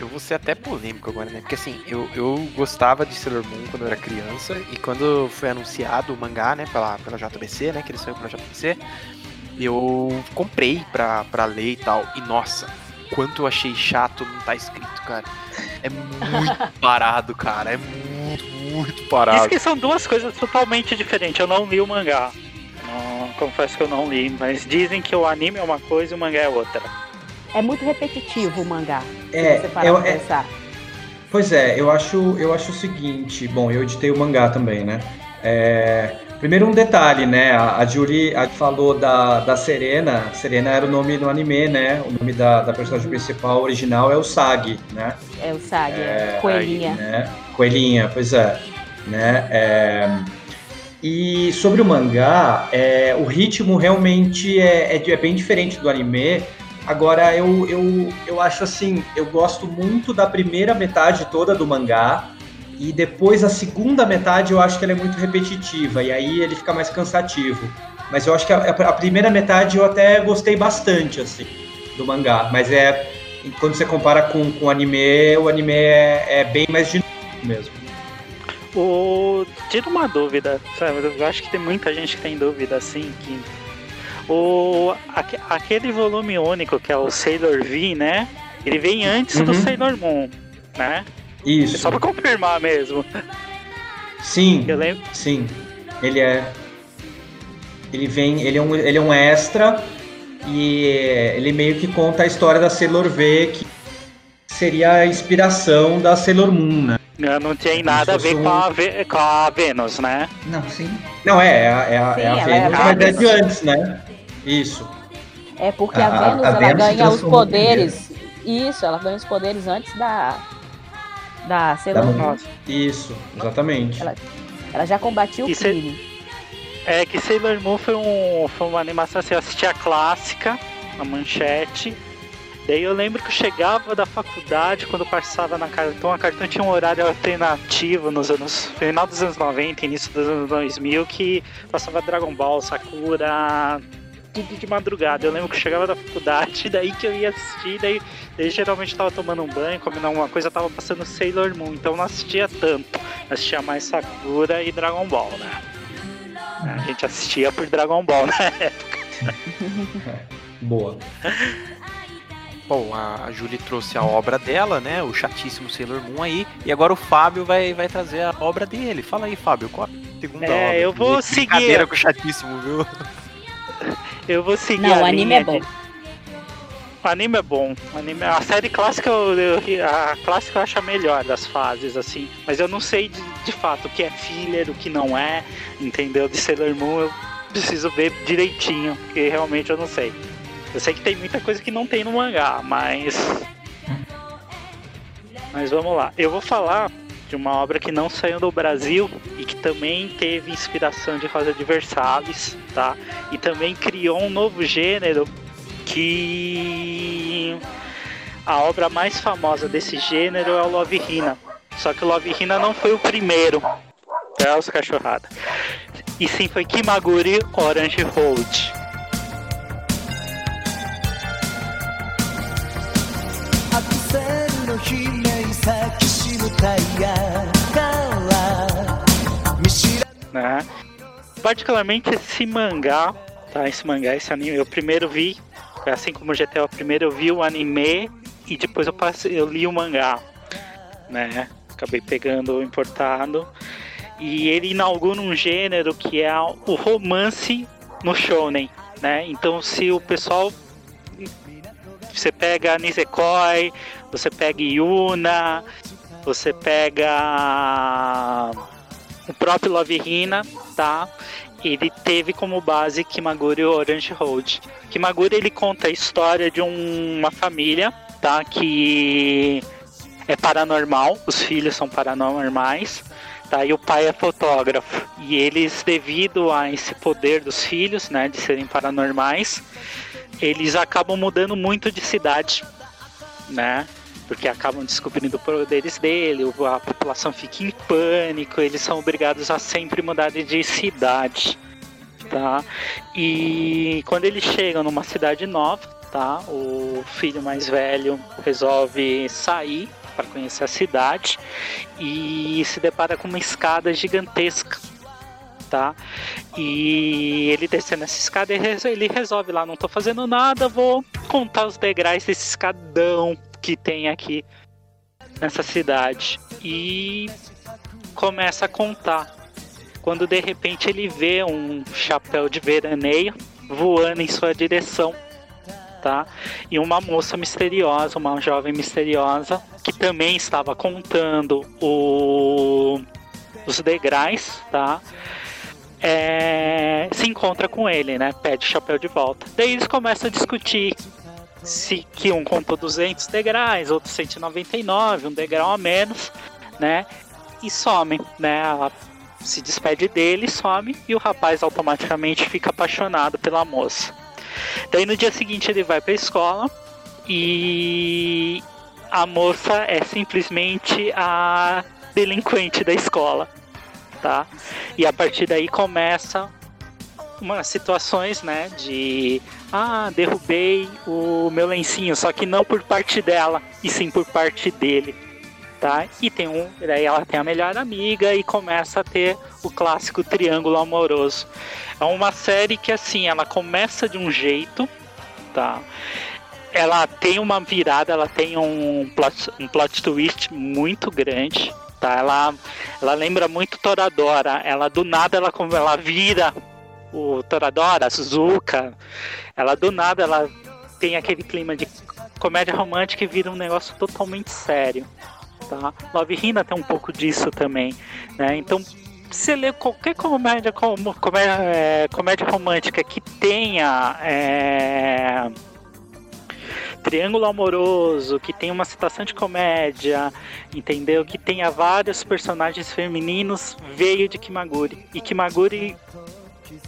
C: eu vou ser até polêmico agora, né? Porque assim, eu, eu gostava de Sailor Moon quando eu era criança e quando foi anunciado o mangá, né, pela, pela JBC, né, que ele saiu pela JBC, eu comprei pra, pra ler e tal. E nossa, quanto eu achei chato não tá escrito, cara. É muito [laughs] parado, cara. É muito, muito
F: Diz
C: parado.
F: que são duas coisas totalmente diferentes. Eu não li o mangá. Não, confesso que eu não li, mas dizem que o anime é uma coisa e o mangá é outra.
E: É muito repetitivo o mangá.
G: É,
E: se você parar
G: eu-
E: pra
G: é-
E: pensar.
G: Pois é, eu acho, eu acho o seguinte, bom, eu editei o mangá também, né? É, primeiro um detalhe, né? A, a Julie a, falou da, da Serena. Serena era o nome no anime, né? O nome da, da personagem principal original é o Sag, né?
E: É o Sag,
G: É,
E: Coelhinha.
G: né? Coelhinha, pois é. Né? É, E sobre o mangá, é, o ritmo realmente é, é, é, bem diferente do anime. Agora, eu, eu, eu acho assim, eu gosto muito da primeira metade toda do mangá. E depois a segunda metade eu acho que ela é muito repetitiva. E aí ele fica mais cansativo. Mas eu acho que a, a primeira metade eu até gostei bastante, assim, do mangá. Mas é. Quando você compara com, com o anime, o anime é, é bem mais dinâmico mesmo.
F: O... Tira uma dúvida, sabe? Eu acho que tem muita gente que tem dúvida assim que. O... Aquele volume único que é o Sailor V, né? Ele vem antes uhum. do Sailor Moon, né?
G: Isso.
F: É só pra confirmar mesmo.
G: Sim. Eu lembro. Sim. Ele é. Ele vem. Ele é um, ele é um extra. E ele meio que conta a história da Sailor V, que seria a inspiração da Sailor Moon, né?
F: Não, não tem nada a ver um... com, a com a Vênus, né?
G: Não, sim. Não, é, é, a, sim, é a é Vênus, é mas é de antes, né? Isso.
E: É porque a, a Vênus, a, ela Vênus ganha os poderes. Isso, ela ganha os poderes antes da. Da Sailor Moon.
G: Isso, exatamente.
E: Ela, ela já combatia o crime.
F: É que Sailor Moon foi, um, foi uma animação assim, eu assisti a clássica, a manchete, Daí eu lembro que eu chegava da faculdade quando passava na Cartão. A Cartão tinha um horário alternativo nos anos. final dos anos 90, início dos anos 2000, que passava Dragon Ball, Sakura. Tudo de madrugada. Eu lembro que eu chegava da faculdade, [laughs] daí que eu ia assistir, daí, daí geralmente tava tomando um banho, comendo alguma coisa, tava passando Sailor Moon, então não assistia tanto. Assistia mais Sakura e Dragon Ball, né? A gente assistia por Dragon Ball na [laughs] época. [laughs]
G: Boa.
C: Bom, a Julie trouxe a obra dela, né? O chatíssimo Sailor Moon aí. E agora o Fábio vai, vai trazer a obra dele. Fala aí, Fábio, qual a segunda é, obra?
F: eu vou seguir. Brincadeira
C: com o chatíssimo, viu? [laughs]
F: Eu vou seguir.
E: Não, o anime é bom. De...
F: O anime é bom. Anime... A série clássica, eu, a clássica eu acho a melhor das fases, assim. Mas eu não sei de, de fato o que é filler, o que não é, entendeu? De Sailor Moon eu preciso ver direitinho, porque realmente eu não sei. Eu sei que tem muita coisa que não tem no mangá, mas. Mas vamos lá. Eu vou falar de uma obra que não saiu do Brasil e que também teve inspiração de Rosa de Versalhes, tá? E também criou um novo gênero que a obra mais famosa desse gênero é o Love Hina. Só que o Love Hina não foi o primeiro. É os cachorrada. E sim foi Kimaguri Orange Road. Né? Particularmente esse mangá, tá? Esse mangá, esse anime, eu primeiro vi, assim como o GTA, eu primeiro eu vi o anime e depois eu passei, eu li o mangá, né? Acabei pegando importado. E ele inaugura um gênero que é o romance no shonen, né? Então se o pessoal você pega Nisekoi, você pega Yuna, você pega o próprio Love Hina, tá? Ele teve como base Kimaguri Orange Road. Kimaguri ele conta a história de um, uma família, tá? Que é paranormal, os filhos são paranormais, tá? E o pai é fotógrafo. E eles, devido a esse poder dos filhos, né, de serem paranormais, eles acabam mudando muito de cidade, né? Porque acabam descobrindo poderes dele, a população fica em pânico, eles são obrigados a sempre mudar de cidade, tá? E quando eles chegam numa cidade nova, tá? O filho mais velho resolve sair para conhecer a cidade e se depara com uma escada gigantesca tá? E ele descendo essa escada, ele resolve lá, não tô fazendo nada, vou contar os degraus desse escadão que tem aqui nessa cidade. E começa a contar. Quando de repente ele vê um chapéu de veraneio voando em sua direção, tá? E uma moça misteriosa, uma jovem misteriosa, que também estava contando o, os degraus, tá? é, se encontra com ele, né? Pede o chapéu de volta. Daí eles começam a discutir se que um contou 200 degraus, outro 199, um degrau a menos, né? E somem, né? Ela se despede dele, some e o rapaz automaticamente fica apaixonado pela moça. Daí no dia seguinte ele vai para a escola e a moça é simplesmente a delinquente da escola, tá? E a partir daí começa umas situações, né, de ah, derrubei o meu lencinho, só que não por parte dela, e sim por parte dele, tá? E tem um, daí ela tem a melhor amiga e começa a ter o clássico triângulo amoroso. É uma série que assim, ela começa de um jeito, tá? Ela tem uma virada, ela tem um plot, um plot twist muito grande, tá? Ela, ela lembra muito Toradora. Ela do nada ela ela vira o Toradora, a Suzuka. Ela do nada ela tem aquele clima de comédia romântica e vira um negócio totalmente sério. Tá? Love Hina tem um pouco disso também, né? Então você lê qualquer comédia, comédia, é, comédia romântica que tenha é, triângulo amoroso, que tenha uma situação de comédia, entendeu? Que tenha vários personagens femininos, veio de Kimaguri. E Kimaguri,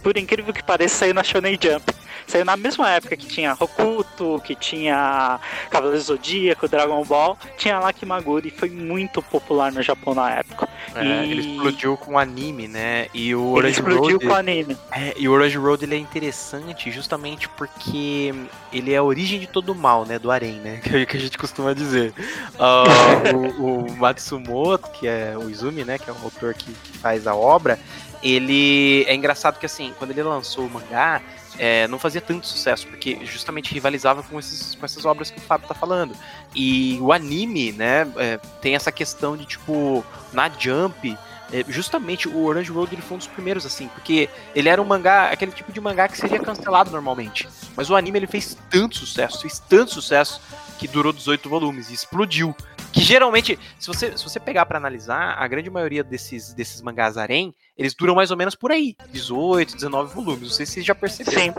F: por incrível que pareça, saiu na Shonen Jump. Saiu na mesma época que tinha Hokuto, que tinha Cavaleiro Zodíaco, Dragon Ball, tinha lá Kimaguri, foi muito popular no Japão na época.
C: É, e... Ele explodiu com anime, né? E o
F: Orange ele explodiu Road, com anime.
C: É, e o Orange Road ele é interessante justamente porque ele é a origem de todo o mal, né? Do Arém, né? [laughs] Que é o que a gente costuma dizer. Uh, o, o, Matsumoto, que é o Izumi, né? Que é o autor que, que faz a obra, ele é engraçado que assim, quando ele lançou o mangá, é, não fazia tanto sucesso, porque justamente rivalizava com, esses, com essas obras que o Fábio tá falando. E o anime, né, é, tem essa questão de, tipo, na Jump, é, justamente o Orange Road ele foi um dos primeiros, assim, porque ele era um mangá, aquele tipo de mangá que seria cancelado normalmente. Mas o anime ele fez tanto sucesso, fez tanto sucesso, que durou 18 volumes e explodiu. Que geralmente, se você, se você pegar para analisar, a grande maioria desses, desses mangás harem, eles duram mais ou menos por aí, 18, 19 volumes. Não sei se vocês já perceberam. Sim.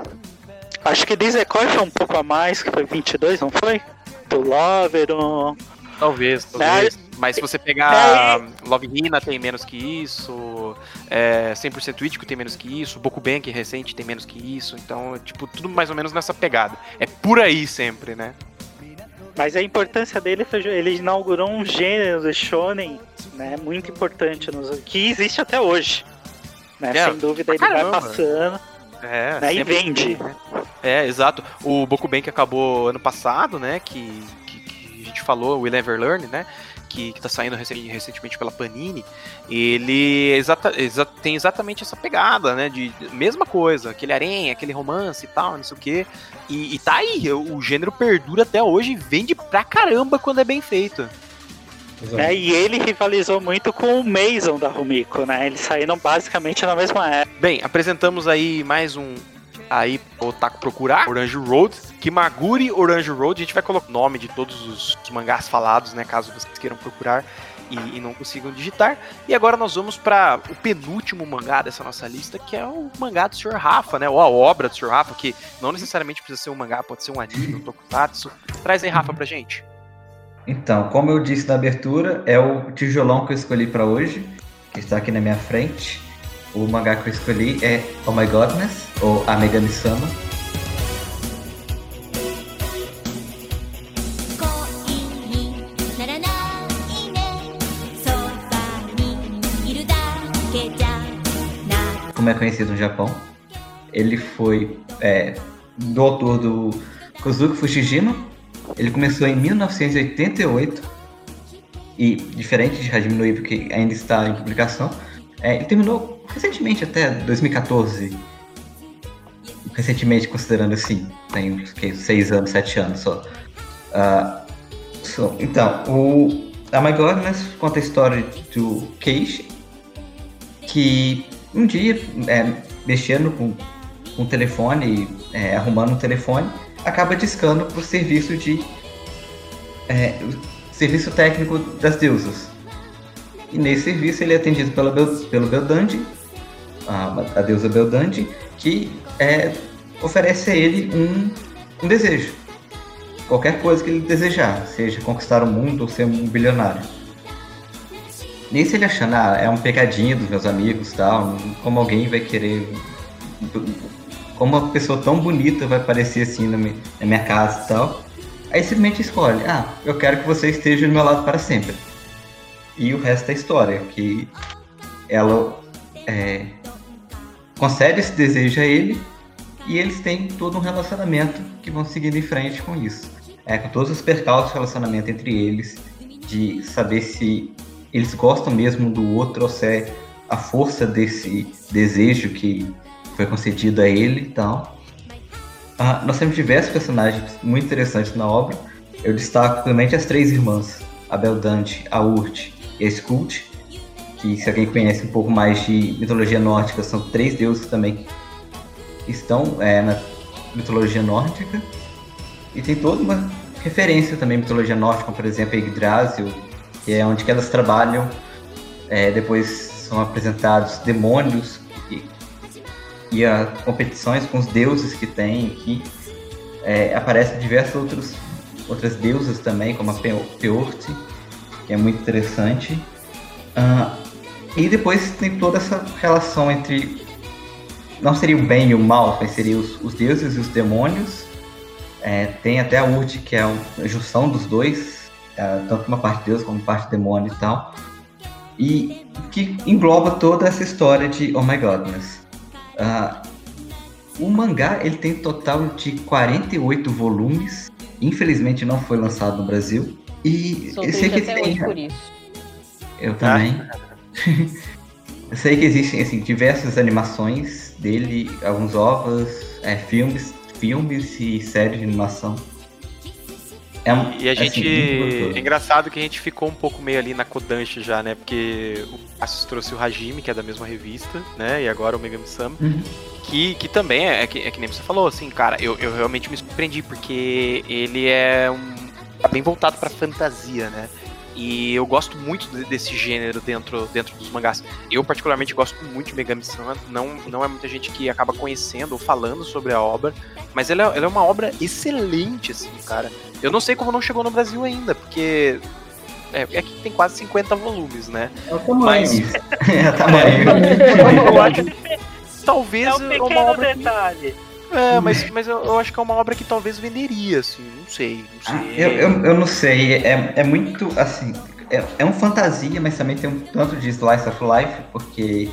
F: Acho que Desekoi foi um pouco a mais, que foi 22, não foi? Do Lover,
C: ou... Talvez, talvez. É, Mas se você pegar é, Love Hina tem menos que isso, é, 100% Ítico tem menos que isso, Boku Bank recente tem menos que isso, então, tipo, tudo mais ou menos nessa pegada. É por aí sempre, né?
F: Mas a importância dele foi ele inaugurou um gênero do shonen, né, muito importante nos, que existe até hoje. Né, é, Sem dúvida ele caramba. vai passando. É, né, e vende. Né?
C: É, exato. O Bokuben que acabou ano passado, né, que, que, que a gente falou, o Will Never Learn, né, que, que tá saindo recentemente pela Panini, ele exata, exa, tem exatamente essa pegada, né? De mesma coisa, aquele aranha, aquele romance e tal, não sei o quê. E, e tá aí, o, o gênero perdura até hoje e vende pra caramba quando é bem feito.
F: É, e ele rivalizou muito com o Mason da Rumiko, né? Eles saíram basicamente na mesma época.
C: Bem, apresentamos aí mais um, aí o Otaku procurar, Orange Road, Kimaguri Orange Road, a gente vai colocar o nome de todos os mangás falados, né, caso vocês queiram procurar e, e não consigam digitar. E agora nós vamos para o penúltimo mangá dessa nossa lista, que é o mangá do Sr. Rafa, né, ou a obra do Sr. Rafa, que não necessariamente precisa ser um mangá, pode ser um anime, um tokusatsu. Traz aí, Rafa, pra gente.
D: Então, como eu disse na abertura, é o tijolão que eu escolhi para hoje, que está aqui na minha frente. O mangá que eu escolhi é Oh My Godness, ou A Megami Sama. Como é conhecido no Japão. Ele foi é, do autor do Kozuki Fushijima. Ele começou em 1988 e diferente de Hajime no Ippo, que ainda está em publicação, é, ele terminou recentemente, até 2014. Recentemente, considerando assim, tem seis anos, sete anos só. Uh, so, então, o Amagonas conta a história do Keishi, que um dia, é, mexendo com, com o telefone, é, arrumando um telefone, acaba discando para o serviço de. É, serviço técnico das deusas. E nesse serviço ele é atendido pela pelo Beldandi, a, a deusa Beldandi, que é, oferece a ele um, um desejo. Qualquer coisa que ele desejar, seja conquistar o mundo ou ser um bilionário. nem se ele achando, ah, é um pegadinho dos meus amigos tal, como alguém vai querer. Como uma pessoa tão bonita vai aparecer assim na minha, na minha casa e tal. Aí simplesmente escolhe, ah, eu quero que você esteja do meu lado para sempre. E o resto é história, que ela é, concede esse desejo a ele e eles têm todo um relacionamento que vão seguindo em frente com isso. É, com todos os percalços do relacionamento entre eles, de saber se eles gostam mesmo do outro ou se é a força desse desejo que foi concedido a ele e tal. Ah, nós temos diversos personagens muito interessantes na obra. Eu destaco realmente as três irmãs, a Beldante, a Urt e a Skuld, que se alguém conhece um pouco mais de mitologia nórdica, são três deuses também que estão é, na mitologia nórdica. E tem toda uma referência também à mitologia nórdica, como por exemplo Yggdrasil, que é onde elas trabalham. É, depois são apresentados demônios e a competições com os deuses que tem aqui. É, aparecem diversas outros, outras deusas também, como a Peorte, que é muito interessante. Uh, e depois tem toda essa relação entre. Não seria o bem e o mal, mas seria os, os deuses e os demônios. É, tem até a Urd, que é a junção dos dois, é, tanto uma parte de Deus como parte demônio e tal. E que engloba toda essa história de Oh My Godness. Uh, o mangá ele tem total de 48 volumes. Infelizmente não foi lançado no Brasil. E
E: Sou eu sei que tem. Por isso.
D: Eu também. Ah. Eu sei que existem assim, diversas animações dele, alguns ovos, é, filmes, filmes e séries de animação.
C: É, e a gente. Assim, é engraçado que a gente ficou um pouco meio ali na Kodansha já, né? Porque o Cassius trouxe o Hajime, que é da mesma revista, né? E agora o Megami Sam. Uhum. Que, que também é, é, que, é que nem você falou, assim, cara, eu, eu realmente me surpreendi, porque ele é um. Tá bem voltado pra fantasia, né? E eu gosto muito desse gênero dentro, dentro dos mangás. Eu, particularmente, gosto muito de Megami Sama. Não, não é muita gente que acaba conhecendo ou falando sobre a obra. Mas ela, é, ela é uma obra excelente, assim, cara. Eu não sei como não chegou no Brasil ainda, porque. É, é que tem quase 50 volumes, né?
D: É o tamanho. Mas... [laughs] é o [laughs] tamanho.
C: eu acho que talvez. É um
F: pequeno uma obra detalhe.
C: Que é, mas, mas eu, eu, acho que é uma obra que talvez venderia, assim, não sei. Não
D: sei. Ah, eu, eu, eu, não sei, é, é muito, assim, é, é um fantasia, mas também tem um tanto de slice of life, porque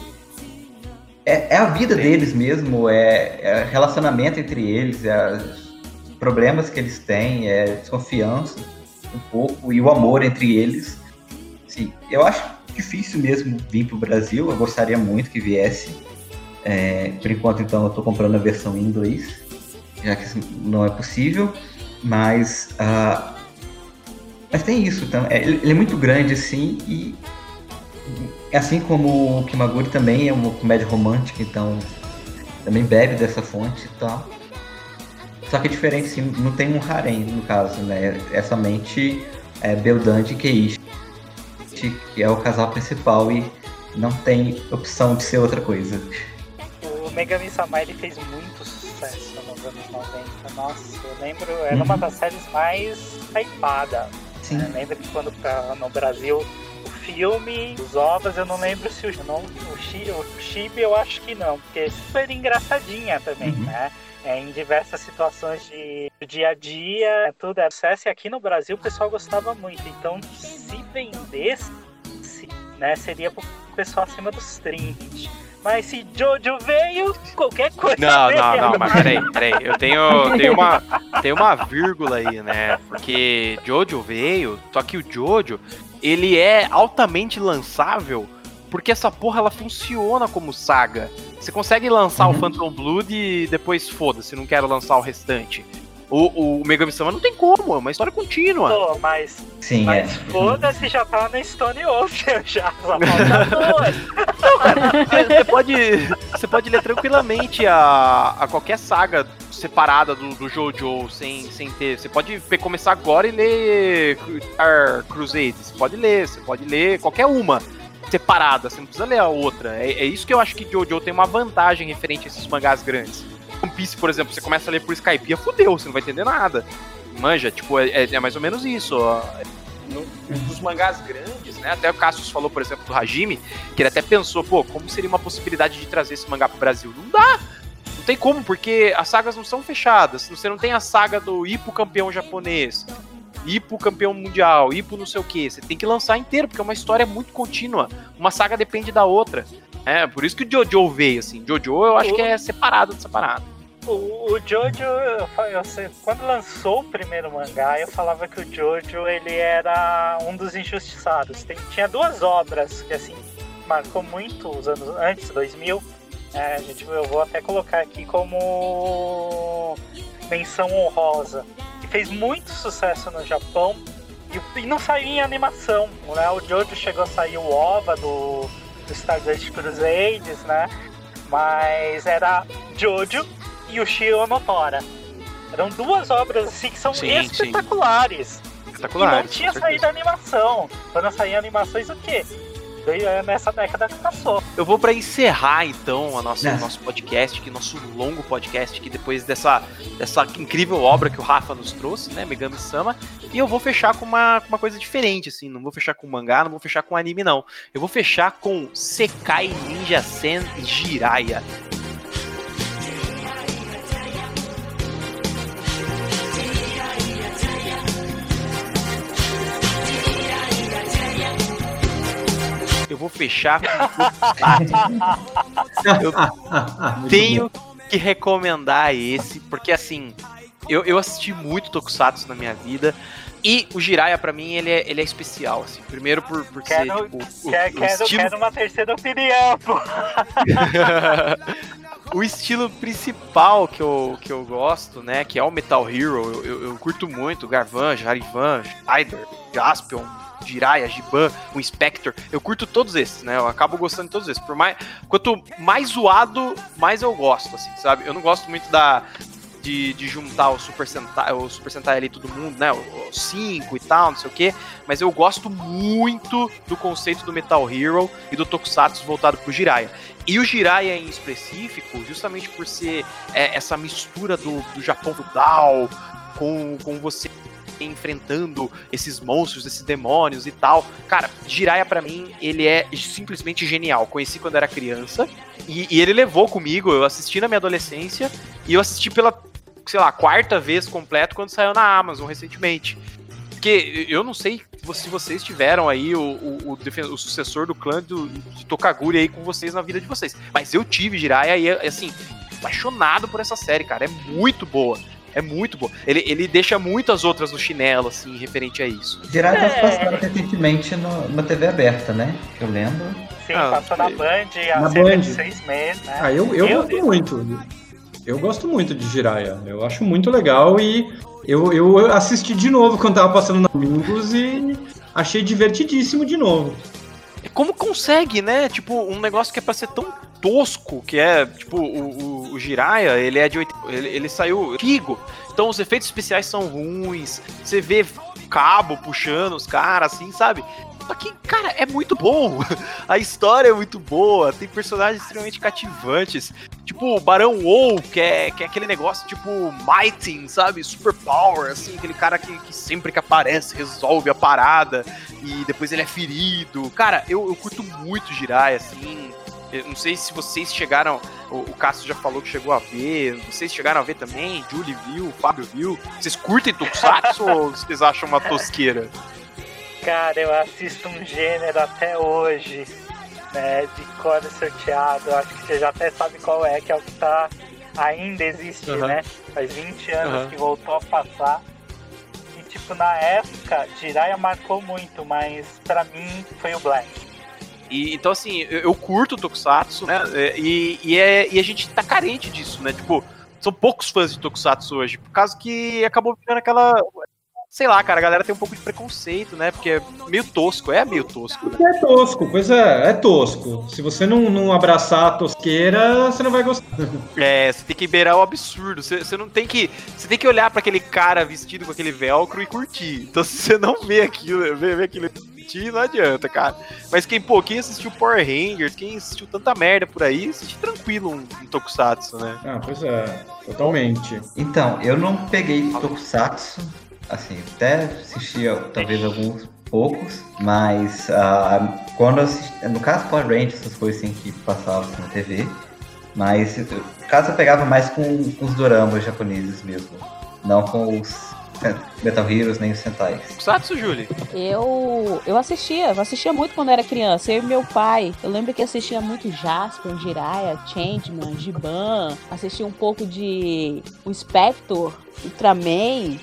D: é, é a vida Sim. deles mesmo, é, é relacionamento entre eles, é problemas que eles têm, é desconfiança um pouco, e o amor entre eles. Sim, eu acho difícil mesmo vir para o Brasil, eu gostaria muito que viesse é, por enquanto, então, eu estou comprando a versão em inglês, já que não é possível. Mas, uh, mas tem isso. Então, é, ele é muito grande, assim, e assim como o Kimaguri também é uma comédia romântica, então também bebe dessa fonte e tal. Só que é diferente, assim, não tem um harem, no caso, né? É somente é, Beldante e Keiichi, que é o casal principal e não tem opção de ser outra coisa.
F: Megami Sama ele fez muito sucesso nos anos 90. Nossa, eu lembro, era uhum. uma das séries mais hypadas. Né? Lembro que quando tá no Brasil o filme, os ovos, eu não lembro se o, não, o, Chibi, o Chibi eu acho que não, porque super engraçadinha também, uhum. né? É, em diversas situações de dia a dia, tudo é sucesso. E aqui no Brasil o pessoal gostava muito. Então, se vendesse, né, seria pro pessoal acima dos 30. Mas se Jojo veio, qualquer coisa.
C: Não, não, não, mas peraí, peraí. Eu tenho, tenho, uma, tenho uma vírgula aí, né? Porque Jojo veio, só que o Jojo, ele é altamente lançável porque essa porra ela funciona como saga. Você consegue lançar uhum. o Phantom Blood e depois foda-se, não quero lançar o restante. O, o Megami Sama não tem como, é uma história contínua.
F: Pô, mas Sim, mas é. foda-se, já tá na Stone Ocean já. [laughs]
C: Você pode, você pode ler tranquilamente a, a qualquer saga separada do, do Jojo sem, sem ter. Você pode começar agora e ler Star Crusade. Você pode ler, você pode ler qualquer uma separada, você não precisa ler a outra. É, é isso que eu acho que Jojo tem uma vantagem referente a esses mangás grandes. Piece, por exemplo, você começa a ler por Skype fudeu, você não vai entender nada. Manja, tipo, é, é, é mais ou menos isso. Ó. Nos mangás grandes, né? Até o Cassius falou, por exemplo, do Hajime, que ele até pensou, pô, como seria uma possibilidade de trazer esse mangá pro Brasil? Não dá! Não tem como, porque as sagas não são fechadas. Você não tem a saga do Ipo campeão japonês, Ipo campeão mundial, Ipo não sei o que. Você tem que lançar inteiro, porque é uma história muito contínua. Uma saga depende da outra. É, por isso que o Jojo veio, assim. Jojo eu acho que é separado dessa parada.
F: O, Jojo, eu, sei, quando lançou o primeiro mangá, eu falava que o Jojo ele era um dos injustiçados. Tem, tinha duas obras que assim marcou muito os anos antes 2000. É, gente, eu vou até colocar aqui como menção honrosa. Que fez muito sucesso no Japão e, e não saiu em animação. Né? O Jojo chegou a sair o OVA do, do Stardust Crusades, né? Mas era Jojo e o Shio Notora. Eram duas obras assim que são sim, espetaculares. Sim. Espetaculares. E não tinha saído a animação. Quando sair animações, o quê? É nessa década que passou.
C: Eu vou para encerrar então a nossa, o nosso podcast, que nosso longo podcast, que depois dessa, dessa incrível obra que o Rafa nos trouxe, né, Megami Sama, e eu vou fechar com uma, uma coisa diferente, assim, não vou fechar com mangá, não vou fechar com anime não. Eu vou fechar com Sekai Ninja Sen Jiraiya. Eu vou fechar com Eu [laughs] tenho que recomendar esse, porque assim, eu, eu assisti muito Tokusatsu na minha vida. E o Jiraiya, pra mim, ele é, ele é especial, assim. Primeiro por, por
F: quero,
C: ser,
F: tipo... O, quero, o estilo... quero uma terceira opinião, pô. [laughs]
C: o estilo principal que eu, que eu gosto, né, que é o Metal Hero, eu, eu, eu curto muito. Garvan, Jarivan, Spider, Jaspion, Jiraiya, Giban, o Inspector. Eu curto todos esses, né? Eu acabo gostando de todos esses. Por mais, quanto mais zoado, mais eu gosto, assim, sabe? Eu não gosto muito da, de, de, juntar o Super Sentai, o Super Sentai ali todo mundo, né? O 5 e tal, não sei o quê. Mas eu gosto muito do conceito do Metal Hero e do Tokusatsu voltado pro Jiraiya. E o Jiraiya em específico, justamente por ser é, essa mistura do, do Japão feudal com, com você enfrentando esses monstros, esses demônios e tal. Cara, Jiraiya para mim, ele é simplesmente genial. Conheci quando era criança e, e, ele levou comigo, eu assisti na minha adolescência e eu assisti pela, sei lá, quarta vez completo quando saiu na Amazon recentemente. Porque eu não sei se vocês tiveram aí o, o, o, o sucessor do clã do, de Tokaguri aí com vocês na vida de vocês. Mas eu tive Jiraiya e, assim, apaixonado por essa série, cara. É muito boa. É muito bom. Ele, ele deixa muitas outras no chinelo, assim, referente a isso.
D: Direto é. passaram recentemente no, na TV aberta, né? Que eu lembro.
F: Sim, ah, passou na Band há na cerca Band. de seis meses, né?
G: Ah, eu, eu, gosto muito. Eu gosto muito de Jiraiya. Eu acho muito legal e eu, eu assisti de novo quando tava passando na Amigos e achei divertidíssimo de novo.
C: Como consegue, né? Tipo, um negócio que é pra ser tão tosco, que é, tipo, o, o, o ele é de ele, ele saiu antigo, então os efeitos especiais são ruins, você vê cabo puxando os caras, assim, sabe? Só que, cara, é muito bom. [laughs] A história é muito boa, tem personagens extremamente cativantes. Tipo, o Barão WoW, que é, que é aquele negócio tipo Mighty, sabe? Super Power, assim, aquele cara que, que sempre que aparece resolve a parada e depois ele é ferido. Cara, eu, eu curto muito Jirai, assim. Eu não sei se vocês chegaram. O, o Cássio já falou que chegou a ver. Vocês chegaram a ver também? Julie viu, Fábio viu. Vocês curtem Tokusatsu ou vocês acham uma tosqueira?
F: Cara, eu assisto um gênero até hoje, né? De cor sorteado. Acho que você já até sabe qual é, que é o que tá. Ainda existe, uhum. né? Faz 20 anos uhum. que voltou a passar. E tipo, na época, Jiraiya marcou muito, mas para mim foi o Black.
C: E, então, assim, eu, eu curto o Tokusatsu, né? É, e, e, é, e a gente tá carente disso, né? Tipo, são poucos fãs de Tokusatsu hoje, por causa que acabou ficando aquela. Sei lá, cara, a galera tem um pouco de preconceito, né? Porque é meio tosco, é meio tosco.
G: Né? É tosco, pois é, é tosco. Se você não, não abraçar a tosqueira, você não vai gostar. [laughs]
C: É, você tem que beirar o absurdo. Você, você não tem que. Você tem que olhar para aquele cara vestido com aquele velcro e curtir. Então, [laughs] se você não vê aquilo, vê, vê assistir, não adianta, cara. Mas quem, pô, quem assistiu Power Rangers, quem assistiu tanta merda por aí, assiste tranquilo um, um Tokusatsu, né?
G: Ah, pois é, totalmente.
D: Então, eu não peguei Tokusatsu, assim, até assisti talvez alguns poucos, mas uh, quando assisti, no caso Power Rangers, essas coisas assim que passavam assim, na TV, mas no caso eu pegava mais com, com os doramas japoneses mesmo, não com os Metal Heroes nem os Sentais.
C: Satsu, Julie?
E: Eu, eu assistia, eu assistia muito quando era criança. Eu e meu pai. Eu lembro que assistia muito Jasper, Jiraiya, Changeman, Giban. Assistia um pouco de o Spector, Ultraman.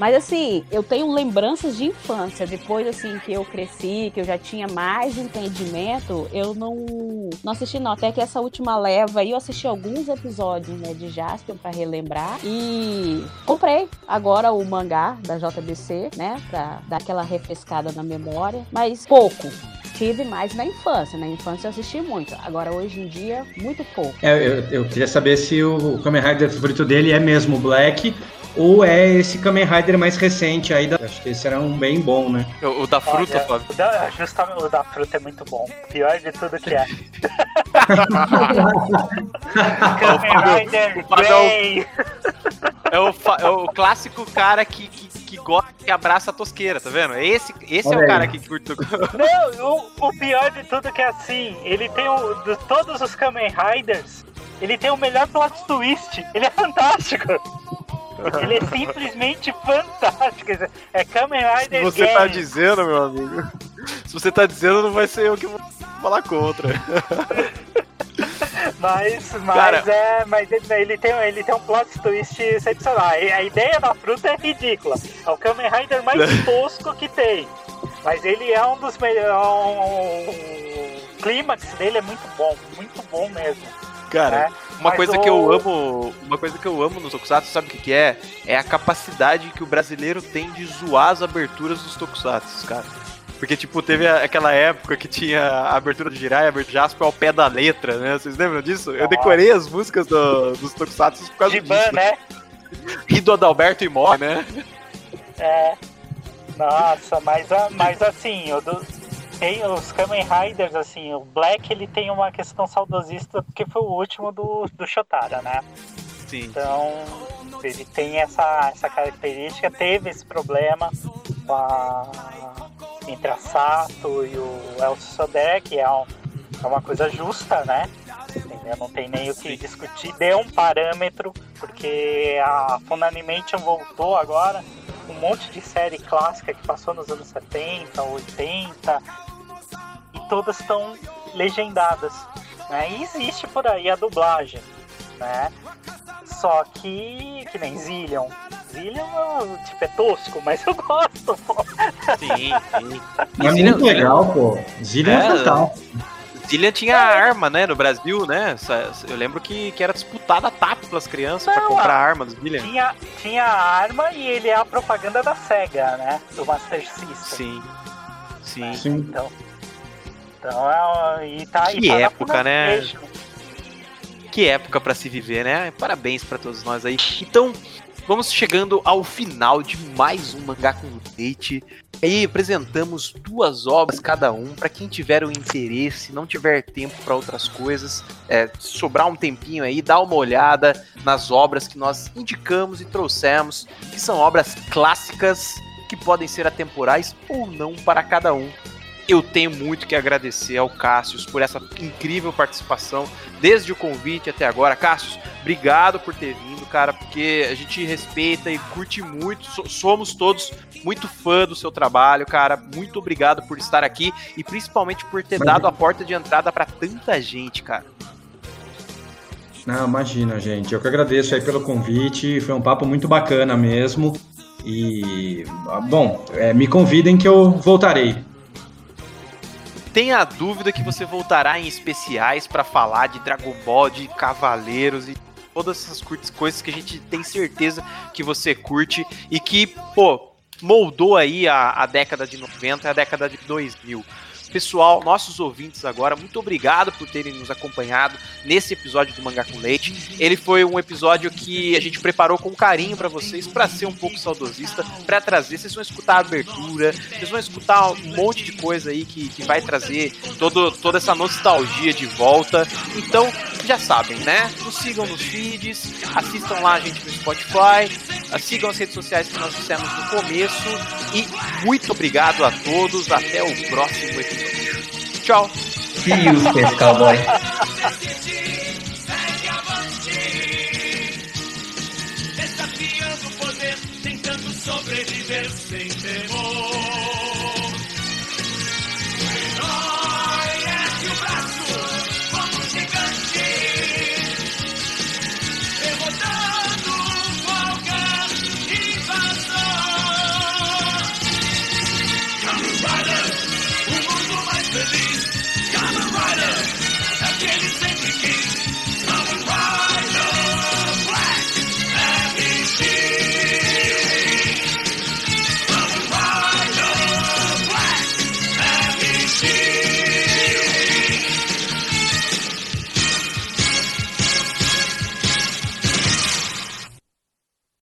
E: Mas assim, eu tenho lembranças de infância. Depois assim que eu cresci, que eu já tinha mais entendimento, eu não, não assisti não. Até que essa última leva aí eu assisti alguns episódios né, de Jasper para relembrar. E comprei agora o mangá da JBC, né? Pra dar aquela refrescada na memória. Mas pouco tive mais na infância. Na infância eu assisti muito. Agora, hoje em dia, muito pouco.
G: É, eu, eu queria saber se o Kamen Rider favorito dele é mesmo o Black ou é esse Kamen Rider mais recente aí. Da... Acho que esse era um bem bom, né?
C: O, o da fruta, Olha, Fábio.
F: O da, justamente o da fruta é muito bom. Pior de tudo que é. [laughs] Kamen Rider Grey.
C: É o, é o clássico cara que, que, que gosta que abraça a tosqueira, tá vendo? Esse, esse é o cara que curte [laughs]
F: Não, o, o pior de tudo que é assim, ele tem o, de todos os Kamen Riders, ele tem o melhor plot twist. Ele é fantástico. [laughs] Ele é simplesmente fantástico. É Kamen Rider
C: Se você tá Game. tá dizendo, meu amigo. Se você tá dizendo, não vai ser eu que vou falar contra. [laughs]
F: Mas, mas Cara, é. Mas ele tem, ele tem um plot twist excepcional. A ideia da fruta é ridícula. É o Kamen Rider mais [laughs] tosco que tem. Mas ele é um dos melhores. Um, o clímax dele é muito bom, muito bom mesmo.
C: Cara, né? Uma coisa o... que eu amo, uma coisa que eu amo nos Tokusatsu, sabe o que, que é? É a capacidade que o brasileiro tem de zoar as aberturas dos Tokusatsu, cara. Porque, tipo, teve aquela época que tinha a abertura do Jirai, a abertura de Jasper ao pé da letra, né? Vocês lembram disso? Eu decorei as músicas do, dos Tokusatsu por causa
F: Giban, disso. né? [laughs]
C: E do Adalberto e Mó, né?
F: É. Nossa, mas, mas assim, o do, tem os Kamen Riders, assim, o Black ele tem uma questão saudosista porque foi o último do, do Shotara, né?
C: Sim.
F: Então, ele tem essa, essa característica, teve esse problema com a, entre a Sato e o Elcio Sodek, que é, um, é uma coisa justa, né? Entendeu? Não tem nem o que discutir, deu um parâmetro, porque a Funimation voltou agora um monte de série clássica que passou nos anos 70, 80, todas estão legendadas. Né? E existe por aí a dublagem. Né? Só que, que nem Zillion. Zillion tipo, é tosco, mas eu gosto, pô.
C: Sim, sim.
G: É Zillion, muito legal, pô. Zillion é, é fantástico.
C: Zillion tinha arma, né, no Brasil, né? Eu lembro que, que era disputada a TAP pelas crianças Não, pra comprar arma dos Zillion.
F: Tinha, tinha arma e ele é a propaganda da SEGA, né? Do Master System.
C: Sim. Sim.
G: sim.
F: Então, então, é, e tá,
C: que
F: e tá
C: época, né? Que época para se viver, né? Parabéns para todos nós aí. Então, vamos chegando ao final de mais um mangá com. Aí apresentamos duas obras cada um para quem tiver o interesse, não tiver tempo para outras coisas, é, sobrar um tempinho aí, dá uma olhada nas obras que nós indicamos e trouxemos, que são obras clássicas que podem ser atemporais ou não para cada um. Eu tenho muito que agradecer ao Cássio por essa incrível participação, desde o convite até agora. Cássio, obrigado por ter vindo, cara, porque a gente respeita e curte muito, somos todos muito fã do seu trabalho, cara. Muito obrigado por estar aqui e principalmente por ter dado a porta de entrada para tanta gente, cara.
G: Não, imagina, gente. Eu que agradeço aí pelo convite. Foi um papo muito bacana mesmo. E, bom, é, me convidem que eu voltarei
C: tenha dúvida que você voltará em especiais para falar de Dragon Ball, de Cavaleiros e todas essas coisas que a gente tem certeza que você curte e que, pô, moldou aí a, a década de 90 e a década de 2000. Pessoal, nossos ouvintes agora, muito obrigado por terem nos acompanhado nesse episódio do Mangá com Leite. Ele foi um episódio que a gente preparou com carinho para vocês, para ser um pouco saudosista, para trazer. Vocês vão escutar a abertura, vocês vão escutar um monte de coisa aí que, que vai trazer todo, toda essa nostalgia de volta. Então, já sabem, né? Nos sigam nos feeds, assistam lá a gente no Spotify sigam as redes sociais que nós dissemos no começo e muito obrigado a todos. Até o próximo episódio. Tchau.
H: See you, Space Cowboy.